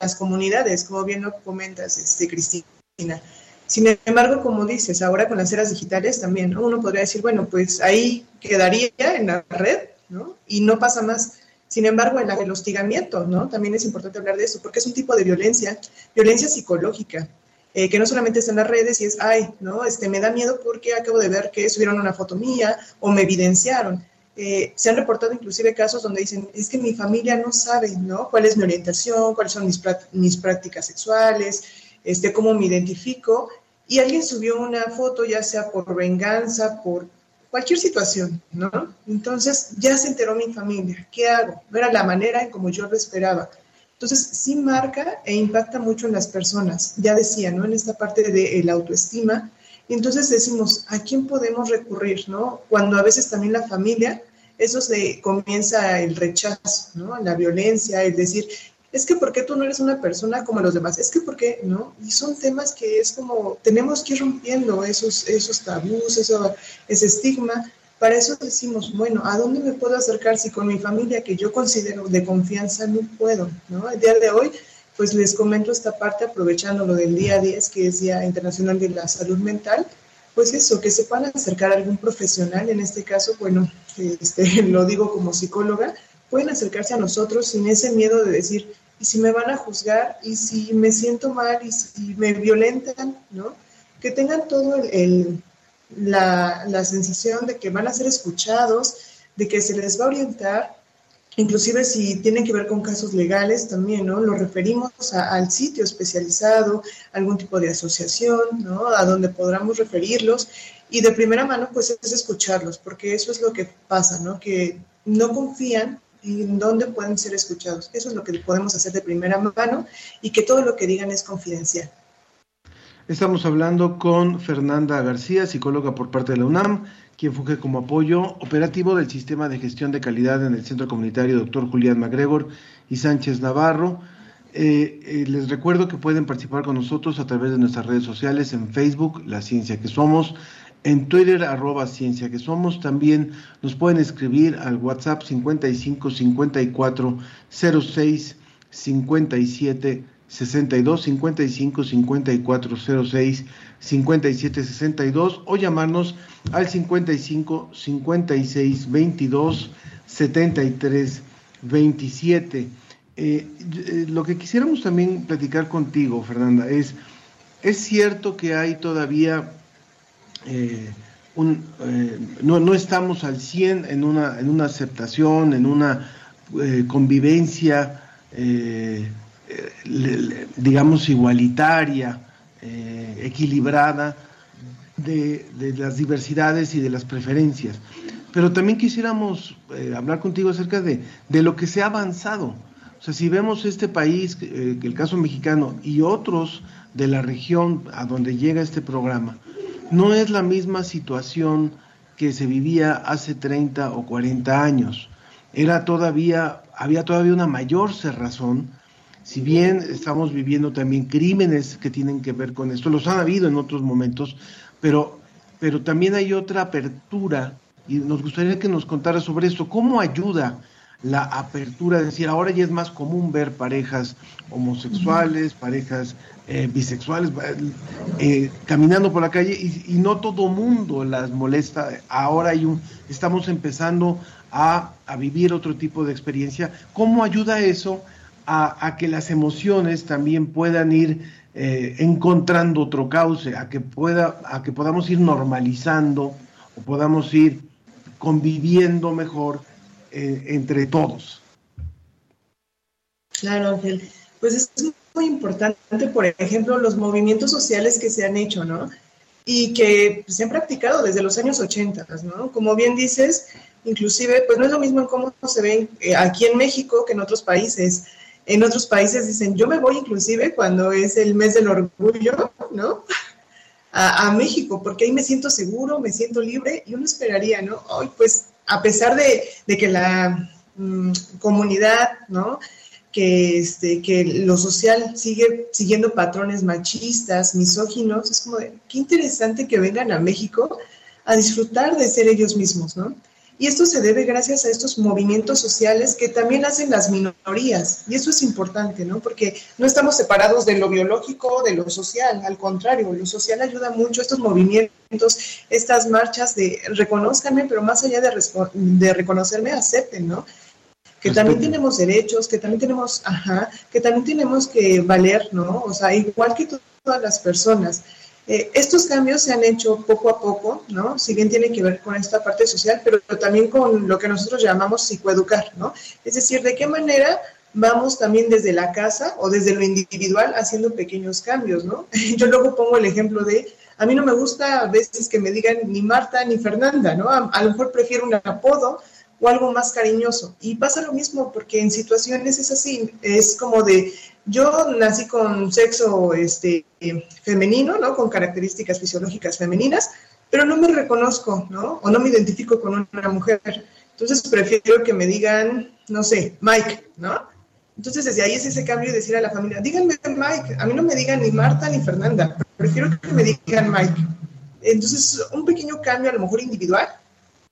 las comunidades, como bien lo comentas, este, Cristina. Sin embargo, como dices, ahora con las eras digitales también, uno podría decir, bueno, pues ahí quedaría en la red, ¿no? Y no pasa más. Sin embargo, el, el hostigamiento, ¿no? También es importante hablar de eso, porque es un tipo de violencia, violencia psicológica, eh, que no solamente está en las redes y es, ay, ¿no? Este, me da miedo porque acabo de ver que subieron una foto mía o me evidenciaron. Eh, se han reportado inclusive casos donde dicen, es que mi familia no sabe, ¿no? ¿Cuál es mi orientación? ¿Cuáles son mis, mis prácticas sexuales? Este, ¿Cómo me identifico? Y alguien subió una foto, ya sea por venganza, por cualquier situación, ¿no? Entonces ya se enteró mi familia, ¿qué hago? No era la manera en como yo lo esperaba. Entonces sí marca e impacta mucho en las personas, ya decía, ¿no? En esta parte de la autoestima, y entonces decimos, ¿a quién podemos recurrir? ¿no? Cuando a veces también la familia, eso se comienza el rechazo, ¿no? La violencia, es decir, es que ¿por qué tú no eres una persona como los demás? Es que ¿por qué? ¿No? Y son temas que es como, tenemos que ir rompiendo esos, esos tabús, eso, ese estigma. Para eso decimos, bueno, ¿a dónde me puedo acercar si con mi familia que yo considero de confianza no puedo? ¿no? El día de hoy pues les comento esta parte aprovechando lo del día 10, que es Día Internacional de la Salud Mental, pues eso, que se puedan acercar a algún profesional, en este caso, bueno, este, [LAUGHS] lo digo como psicóloga, pueden acercarse a nosotros sin ese miedo de decir, y si me van a juzgar, y si me siento mal, y si me violentan, ¿no? Que tengan todo el, la, la sensación de que van a ser escuchados, de que se les va a orientar Inclusive si tienen que ver con casos legales también, ¿no? Lo referimos al sitio especializado, algún tipo de asociación, ¿no? A donde podamos referirlos y de primera mano pues es escucharlos, porque eso es lo que pasa, ¿no? Que no confían en dónde pueden ser escuchados. Eso es lo que podemos hacer de primera mano y que todo lo que digan es confidencial. Estamos hablando con Fernanda García, psicóloga por parte de la UNAM quien funge como apoyo operativo del sistema de gestión de calidad en el centro comunitario Dr. Julián MacGregor y Sánchez Navarro. Eh, eh, les recuerdo que pueden participar con nosotros a través de nuestras redes sociales en Facebook, La Ciencia que Somos, en Twitter, arroba Ciencia que Somos. También nos pueden escribir al WhatsApp 55 54 06 57 62 55 54 06 57 62 o llamarnos al 55 56 22 73 27. lo que quisiéramos también platicar contigo, Fernanda, es, es cierto que hay todavía eh, un, eh, no, no, estamos al 100 en una, en una aceptación, en una eh, convivencia, digamos, igualitaria, equilibrada de, las diversidades y de las preferencias. Pero también quisiéramos eh, hablar contigo acerca de, lo que se ha avanzado. O sea, si vemos este país, eh, el caso mexicano y otros de la región a donde llega este programa, no es la misma situación que se vivía hace 30 o 40 años. Era todavía, había todavía una mayor cerrazón, si bien estamos viviendo también crímenes que tienen que ver con esto, los han habido en otros momentos, pero, pero también hay otra apertura y nos gustaría que nos contara sobre esto, cómo ayuda la apertura, es decir, ahora ya es más común ver parejas homosexuales, parejas eh, bisexuales eh, caminando por la calle y, no todo mundo las molesta. Ahora hay un, estamos empezando a, vivir otro tipo de experiencia. ¿Cómo ayuda eso a, que las emociones también puedan ir eh, encontrando otro cauce, a que pueda, a que podamos ir normalizando o podamos ir conviviendo mejor eh, entre todos. Claro, Ángel. Pues es muy importante, por ejemplo, los movimientos sociales que se han hecho, ¿no? Y que se han practicado desde los años 80, ¿no? Como bien dices, inclusive, pues no es lo mismo en cómo se ven eh, aquí en México que en otros países. En otros países dicen, yo me voy inclusive cuando es el mes del orgullo, ¿no? A, México, porque ahí me siento seguro, me siento libre, y uno esperaría, ¿no? Hoy, pues a pesar de, que la mm, comunidad, ¿no? Que, este, que lo social sigue siguiendo patrones machistas, misóginos, es como de, qué interesante que vengan a México a disfrutar de ser ellos mismos, ¿no? Y esto se debe gracias a estos movimientos sociales que también hacen las minorías. Y eso es importante, ¿no? Porque no estamos separados de lo biológico, de lo social. Al contrario, lo social ayuda mucho. Estos movimientos, estas marchas de reconozcanme, pero más allá de, de reconocerme, acepten, ¿no? Que también tenemos derechos, que también tenemos, ajá, que también tenemos que valer, ¿no? O sea, igual que todas las personas. Eh, estos cambios se han hecho poco a poco, ¿no? Si bien tiene que ver con esta parte social, pero también con lo que nosotros llamamos psicoeducar, ¿no? Es decir, de qué manera vamos también desde la casa o desde lo individual haciendo pequeños cambios, ¿no? [LAUGHS] Yo luego pongo el ejemplo de, a mí no me gusta a veces que me digan ni Marta ni Fernanda, ¿no? A, a lo mejor prefiero un apodo o algo más cariñoso. Y pasa lo mismo porque en situaciones es así, es como de, yo nací con sexo este, femenino, ¿no? Con características fisiológicas femeninas, pero no me reconozco, ¿no? O no me identifico con una mujer. Entonces prefiero que me digan, no sé, Mike, ¿no? Entonces desde ahí es ese cambio de decir a la familia, díganme Mike, a mí no me digan ni Marta ni Fernanda, prefiero que me digan Mike. Entonces un pequeño cambio a lo mejor individual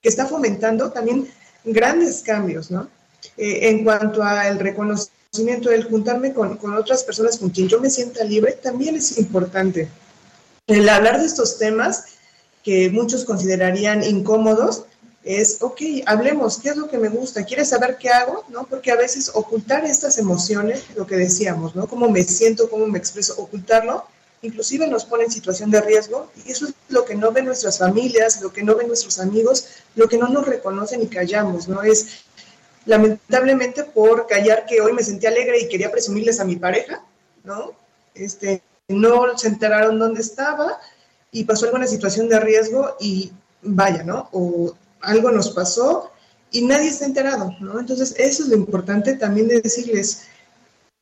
que está fomentando también grandes cambios, ¿no? Eh, en cuanto al reconocimiento, el juntarme con, con, otras personas con quien yo me sienta libre, también es importante. El hablar de estos temas que muchos considerarían incómodos, es, ok, hablemos, ¿qué es lo que me gusta? ¿Quieres saber qué hago? ¿No? Porque a veces ocultar estas emociones, lo que decíamos, ¿no? Cómo me siento, cómo me expreso, ocultarlo, inclusive nos pone en situación de riesgo y eso es lo que no ven nuestras familias, lo que no ven nuestros amigos, lo que no nos reconocen y callamos, ¿no? Es lamentablemente por callar que hoy me sentí alegre y quería presumirles a mi pareja, ¿no? Este, no se enteraron dónde estaba y pasó alguna situación de riesgo y vaya, ¿no? O algo nos pasó y nadie está enterado, ¿no? Entonces, eso es lo importante también de decirles,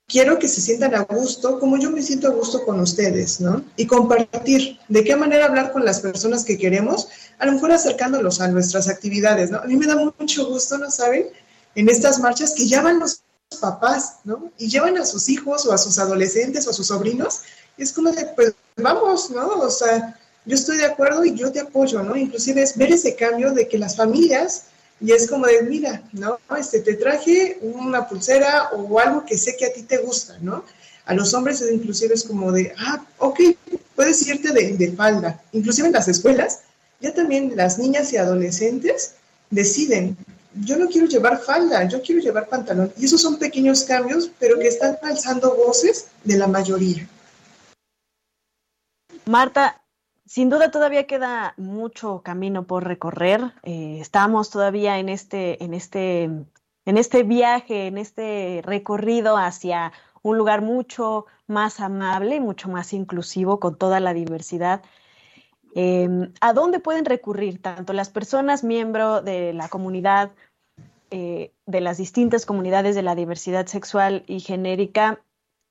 quiero que se sientan a gusto, como yo me siento a gusto con ustedes, ¿no? Y compartir de qué manera hablar con las personas que queremos, a lo mejor acercándolos a nuestras actividades, ¿no? A mí me da mucho gusto, ¿no saben? En estas marchas que ya van los papás, ¿no? Y llevan a sus hijos o a sus adolescentes o a sus sobrinos, y es como de, pues vamos, ¿no? O sea, yo estoy de acuerdo y yo te apoyo, ¿no? Inclusive es ver ese cambio de que las familias y es como de, mira, ¿no? Este, te traje una pulsera o algo que sé que a ti te gusta, ¿no? A los hombres inclusive es como de, ah, ok, puedes irte de, de falda. Inclusive en las escuelas, ya también las niñas y adolescentes deciden, yo no quiero llevar falda, yo quiero llevar pantalón. Y esos son pequeños cambios, pero que están alzando voces de la mayoría. Marta, sin duda todavía queda mucho camino por recorrer. Eh, estamos todavía en este, en este, en este viaje, en este recorrido hacia un lugar mucho más amable, mucho más inclusivo con toda la diversidad. Em, ¿A dónde pueden recurrir tanto las personas miembro de la comunidad eh, de las distintas comunidades de la diversidad sexual y genérica,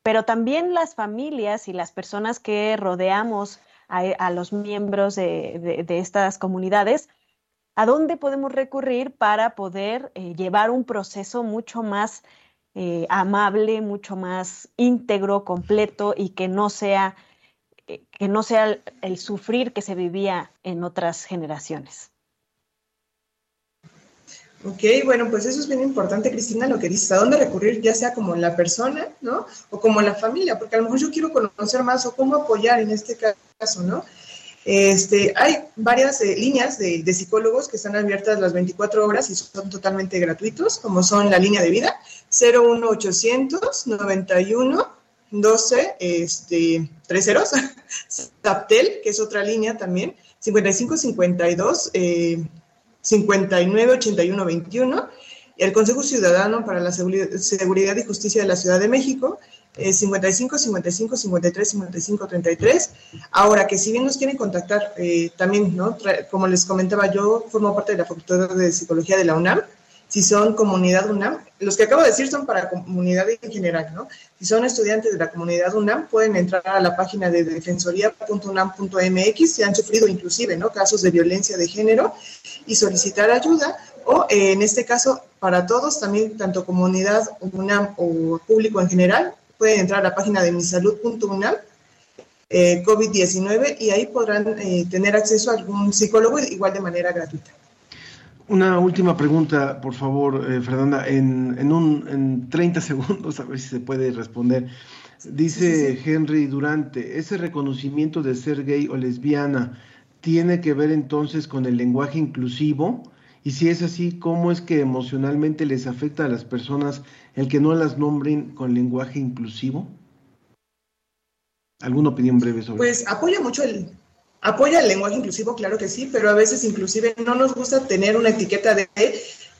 pero también las familias y las personas que rodeamos a, los miembros de, estas comunidades, ¿a dónde podemos recurrir para poder eh, llevar un proceso mucho más eh, amable, mucho más íntegro, completo y que no sea, que no sea el sufrir que se vivía en otras generaciones? Ok, bueno, pues eso es bien importante, Cristina, lo que dices, a dónde recurrir, ya sea como la persona, ¿no? O como la familia, porque a lo mejor yo quiero conocer más o cómo apoyar en este caso, ¿no? Este, hay varias eh, líneas de, psicólogos que están abiertas las 24 horas y son totalmente gratuitos, como son la línea de vida 01800 91 12 este, 30, Taptel, [LAUGHS] que es otra línea también, 5552 eh, 59 81 21, el Consejo Ciudadano para la Seguridad y Justicia de la Ciudad de México, 55 55 53 55 33. Ahora que si bien nos quieren contactar eh, también, ¿no? como les comentaba, yo formo parte de la Facultad de Psicología de la UNAM si son comunidad UNAM, los que acabo de decir son para comunidad en general, ¿no? Si son estudiantes de la comunidad UNAM, pueden entrar a la página de defensoría.unam.mx, si han sufrido inclusive, ¿no? Casos de violencia de género y solicitar ayuda, o eh, en este caso, para todos, también tanto comunidad UNAM o público en general, pueden entrar a la página de misalud.unam eh, COVID-19 y ahí podrán eh, tener acceso a algún psicólogo igual de manera gratuita. Una última pregunta, por favor, eh, Fernanda, en, en, un, en 30 [LAUGHS] segundos, a ver si se puede responder. Dice Henry Durante, ¿ese reconocimiento de ser gay o lesbiana tiene que ver entonces con el lenguaje inclusivo? Y si es así, ¿cómo es que emocionalmente les afecta a las personas el que no las nombren con lenguaje inclusivo? ¿Alguna opinión breve sobre Pues apoya mucho el, Apoya el lenguaje inclusivo, claro que sí, pero a veces inclusive no nos gusta tener una etiqueta de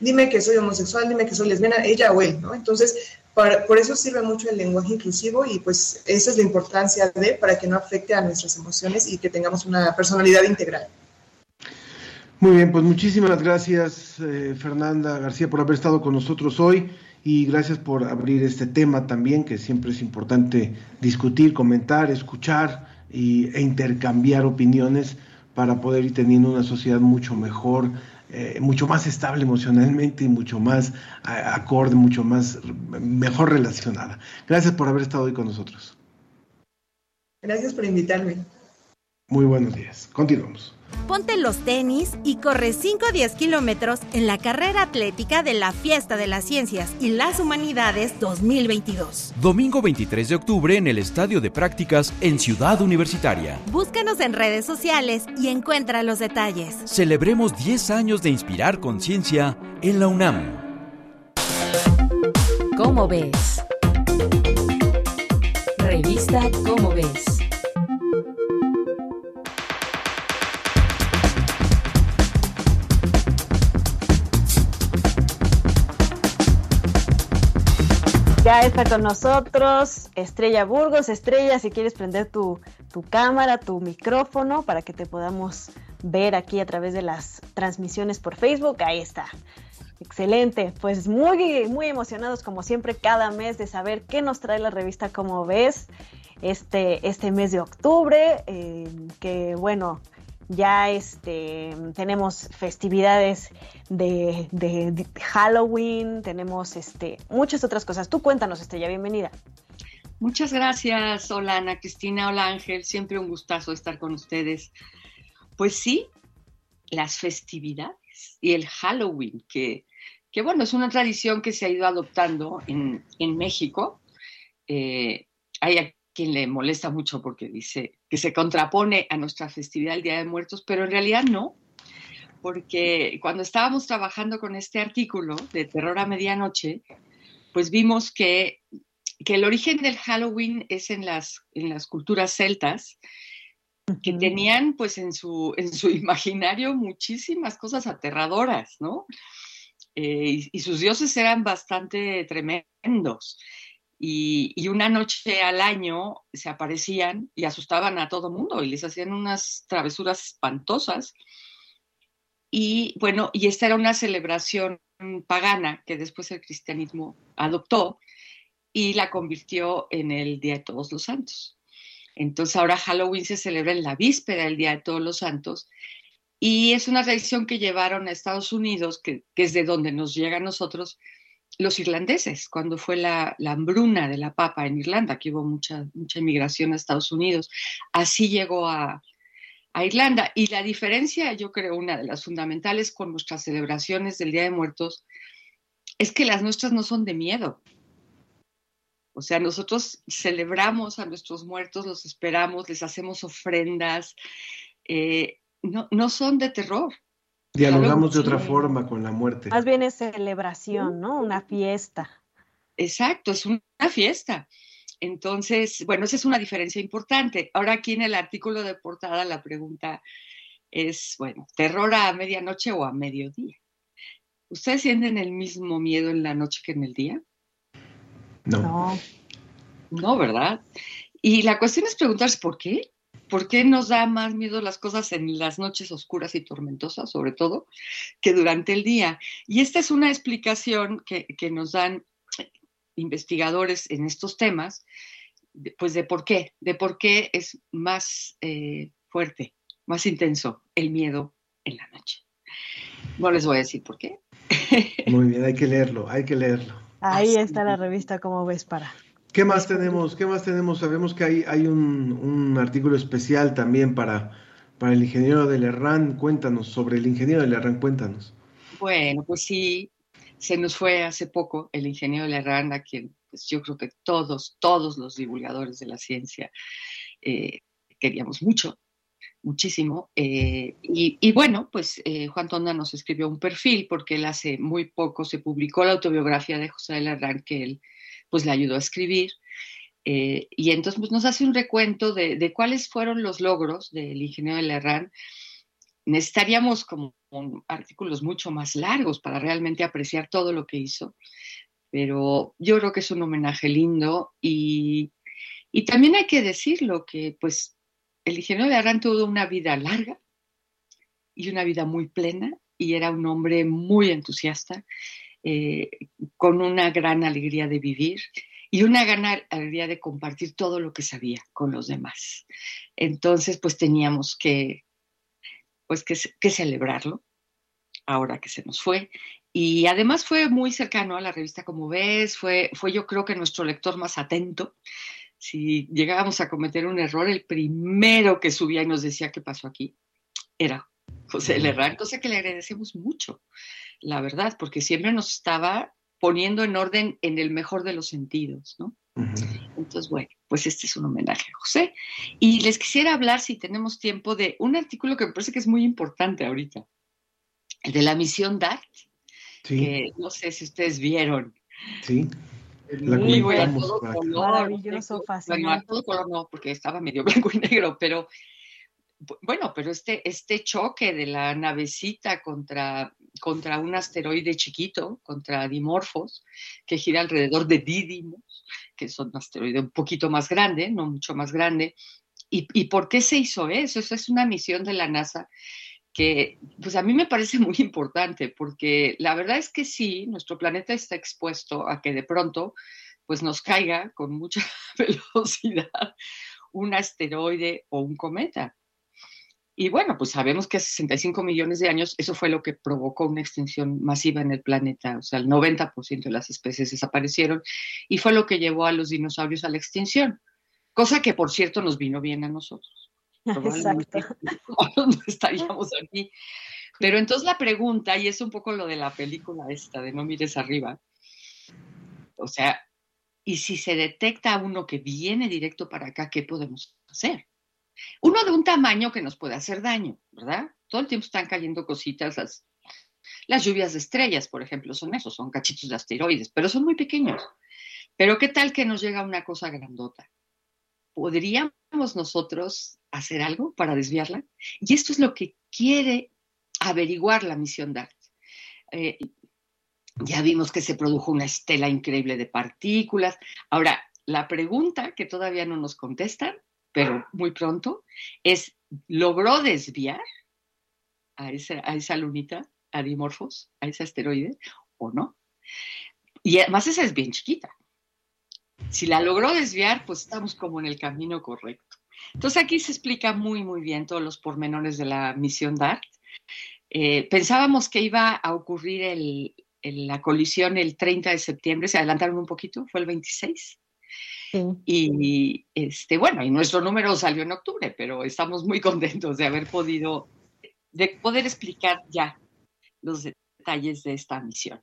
dime que soy homosexual, dime que soy lesbiana, ella o él, ¿no? Entonces, por eso sirve mucho el lenguaje inclusivo y pues esa es la importancia de para que no afecte a nuestras emociones y que tengamos una personalidad integral. Muy bien, pues muchísimas gracias eh, Fernanda García por haber estado con nosotros hoy y gracias por abrir este tema también que siempre es importante discutir, comentar, escuchar e intercambiar opiniones para poder ir teniendo una sociedad mucho mejor, eh, mucho más estable emocionalmente y mucho más acorde, mucho más mejor relacionada. Gracias por haber estado hoy con nosotros. Gracias por invitarme. Muy buenos días. Continuamos. Ponte los tenis y corre 5 o 10 kilómetros en la carrera atlética de la Fiesta de las Ciencias y las Humanidades 2022. Domingo 23 de octubre en el Estadio de Prácticas en Ciudad Universitaria. Búscanos en redes sociales y encuentra los detalles. Celebremos 10 años de inspirar conciencia en la UNAM. ¿Cómo ves? Revista Cómo ves. Ya está con nosotros Estrella Burgos. Estrella, si quieres prender tu, cámara, tu micrófono para que te podamos ver aquí a través de las transmisiones por Facebook, ahí está. Excelente, pues muy, muy emocionados como siempre cada mes de saber qué nos trae la revista Como ves este, este mes de octubre, eh, que bueno, ya este, tenemos festividades de, Halloween, tenemos este, muchas otras cosas. Tú cuéntanos, Estrella, bienvenida. Muchas gracias, hola Ana Cristina, hola Ángel, siempre un gustazo estar con ustedes. Pues sí, las festividades y el Halloween, que, que bueno, es una tradición que se ha ido adoptando en, México. Eh, hay quien le molesta mucho porque dice que se contrapone a nuestra festividad del Día de Muertos, pero en realidad no, porque cuando estábamos trabajando con este artículo de Terror a Medianoche, pues vimos que, que el origen del Halloween es en las, en las culturas celtas, que tenían pues en su, en su [LAUGHS] imaginario muchísimas cosas aterradoras, ¿no? Eh, y, sus dioses eran bastante tremendos y, una noche al año se aparecían y asustaban a todo mundo y les hacían unas travesuras espantosas. Y bueno, y esta era una celebración pagana que después el cristianismo adoptó y la convirtió en el Día de Todos los Santos. Entonces ahora Halloween se celebra en la víspera del Día de Todos los Santos y es una tradición que llevaron a Estados Unidos, que, es de donde nos llega a nosotros, los irlandeses, cuando fue la, hambruna de la papa en Irlanda, que hubo mucha, mucha inmigración a Estados Unidos. Así llegó a, Irlanda. Y la diferencia, yo creo, una de las fundamentales con nuestras celebraciones del Día de Muertos, es que las nuestras no son de miedo. O sea, nosotros celebramos a nuestros muertos, los esperamos, les hacemos ofrendas, eh, no, no son de terror. Dialogamos de otra forma con la muerte. Más bien es celebración, ¿no? Una fiesta. Exacto, es una fiesta. Entonces, bueno, esa es una diferencia importante. Ahora aquí en el artículo de portada la pregunta es, bueno, ¿terror a medianoche o a mediodía? ¿Ustedes sienten el mismo miedo en la noche que en el día? No. No, ¿verdad? Y la cuestión es preguntarse por qué. ¿Por qué nos da más miedo las cosas en las noches oscuras y tormentosas, sobre todo, que durante el día? Y esta es una explicación que, nos dan investigadores en estos temas, pues de por qué, de por qué es más eh, fuerte, más intenso el miedo en la noche. No les voy a decir por qué. Muy bien, hay que leerlo, hay que leerlo. Ahí está la revista, como ves, para. ¿Qué más tenemos? ¿Qué más tenemos? Sabemos que hay, hay un, artículo especial también para, para el ingeniero del Herrán. Cuéntanos sobre el ingeniero del Herrán, cuéntanos. Bueno, pues sí, se nos fue hace poco el ingeniero del Herrán, a quien pues yo creo que todos, todos los divulgadores de la ciencia eh, queríamos mucho muchísimo. Eh, y, bueno, pues eh, Juan Tonda nos escribió un perfil porque él hace muy poco se publicó la autobiografía de José de Larrán que él pues le ayudó a escribir. Eh, y entonces pues, nos hace un recuento de, cuáles fueron los logros del ingeniero de Lerrán. Necesitaríamos como artículos mucho más largos para realmente apreciar todo lo que hizo, pero yo creo que es un homenaje lindo y, y también hay que decirlo que pues el ingeniero de Arran tuvo una vida larga y una vida muy plena y era un hombre muy entusiasta, eh, con una gran alegría de vivir y una gran alegría de compartir todo lo que sabía con los demás. Entonces, pues teníamos que, pues, que, celebrarlo ahora que se nos fue. Y además fue muy cercano a la revista, como ves, fue, fue yo creo que nuestro lector más atento si llegábamos a cometer un error, el primero que subía y nos decía qué pasó aquí era José Lerrán, cosa que le agradecemos mucho, la verdad, porque siempre nos estaba poniendo en orden en el mejor de los sentidos, ¿no? Entonces, bueno, pues este es un homenaje a José. Y les quisiera hablar, si tenemos tiempo, de un artículo que me parece que es muy importante ahorita, el de la misión DART, que no sé si ustedes vieron. Sí. La muy bueno, todo color, maravilloso, Bueno, a todo color no, porque estaba medio [LAUGHS] blanco y negro, pero bueno, pero este, este choque de la navecita contra, contra un asteroide chiquito, contra Dimorphos, que gira alrededor de Didymos, que es un asteroide un poquito más grande, no mucho más grande. ¿Y, y por qué se hizo eso? Eso es una misión de la NASA que pues a mí me parece muy importante porque la verdad es que sí, nuestro planeta está expuesto a que de pronto pues nos caiga con mucha [LAUGHS] velocidad un asteroide o un cometa. Y bueno, pues sabemos que hace 65 millones de años eso fue lo que provocó una extinción masiva en el planeta, o sea, el 90% de las especies desaparecieron y fue lo que llevó a los dinosaurios a la extinción, cosa que por cierto nos vino bien a nosotros. Exacto. [LAUGHS] no estaríamos aquí. Pero entonces la pregunta, y es un poco lo de la película esta, de no mires arriba, o sea, ¿y si se detecta uno que viene directo para acá, qué podemos hacer? Uno de un tamaño que nos puede hacer daño, ¿verdad? Todo el tiempo están cayendo cositas, las, lluvias de estrellas, por ejemplo, son esos, son cachitos de asteroides, pero son muy pequeños. Pero ¿qué tal que nos llega una cosa grandota? ¿Podríamos nosotros hacer algo para desviarla? Y esto es lo que quiere averiguar la misión DART. Eh, ya vimos que se produjo una estela increíble de partículas. Ahora, la pregunta que todavía no nos contestan, pero muy pronto, es, ¿logró desviar a esa, a esa lunita, a Dimorphos, a ese asteroide? ¿o no? Y además esa es bien chiquita. Si la logró desviar, pues estamos como en el camino correcto. Entonces aquí se explica muy, muy bien todos los pormenores de la misión DART. Eh, pensábamos que iba a ocurrir la colisión el 30 de septiembre, se adelantaron un poquito, fue el 26. Y este, bueno, y nuestro número salió en octubre, pero estamos muy [LAUGHS] contentos de haber podido, de poder explicar ya los detalles de esta misión.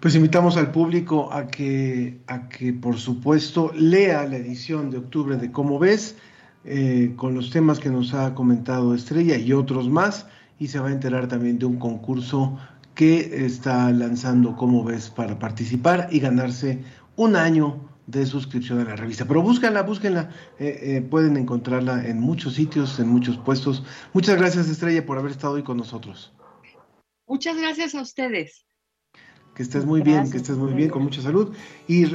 Pues invitamos al público a que, a que por supuesto lea la edición de octubre de Cómo ves, eh, con los temas que nos ha comentado Estrella y otros más, y se va a enterar también de un concurso que está lanzando Cómo ves para participar y ganarse un año de suscripción a la revista. Pero búsquenla, búsquenla, eh, eh, pueden encontrarla en muchos sitios, en muchos puestos. Muchas gracias Estrella por haber estado hoy con nosotros. Muchas gracias a ustedes que estés muy bien, que estés muy bien, con mucha salud. Y,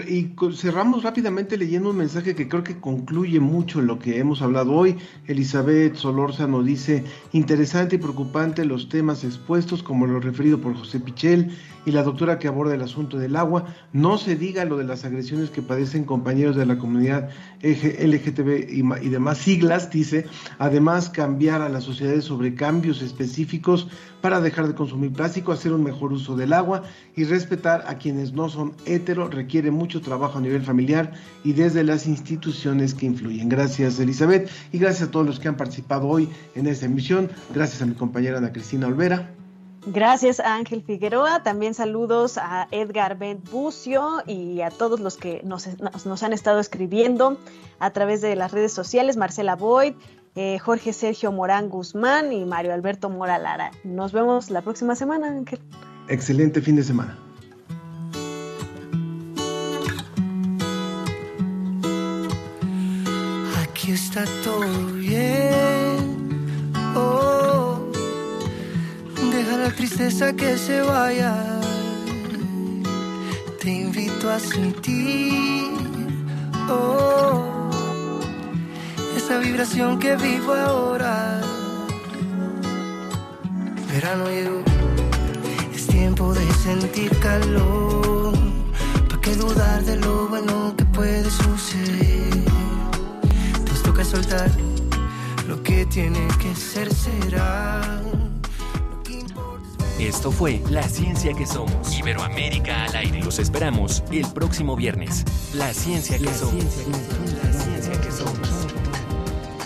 cerramos rápidamente leyendo un mensaje que creo que concluye mucho lo que hemos hablado hoy. Elizabeth Solórzano dice, interesante y preocupante los temas expuestos, como lo referido por José Pichel y la doctora que aborda el asunto del agua. No se diga lo de las agresiones que padecen compañeros de la comunidad LGTB y, y demás siglas, dice. Además, cambiar a las sociedades sobre cambios específicos para dejar de consumir plástico, hacer un mejor uso del agua y respetar a quienes no son hetero requiere mucho trabajo a nivel familiar y desde las instituciones que influyen. Gracias Elizabeth y gracias a todos los que han participado hoy en esta emisión. Gracias a mi compañera Ana Cristina Olvera. Gracias a Ángel Figueroa, también saludos a Edgar Bent Bucio y a todos los que nos, nos, han estado escribiendo a través de las redes sociales, Marcela Boyd, eh, Jorge Sergio Morán Guzmán y Mario Alberto Mora Lara. Nos vemos la próxima semana, Ángel. Excelente fin de semana. Aquí está todo bien. Oh, deja la tristeza que se vaya. Te invito a sentir. Oh, esa vibración que vivo ahora. Verano llegó tiempo de sentir calor. ¿Para qué dudar de lo bueno que puede suceder? Nos toca soltar lo que tiene que ser será. Esto fue La Ciencia que Somos. Iberoamérica al aire. Los esperamos el próximo viernes. La Ciencia que Somos. La Ciencia que Somos.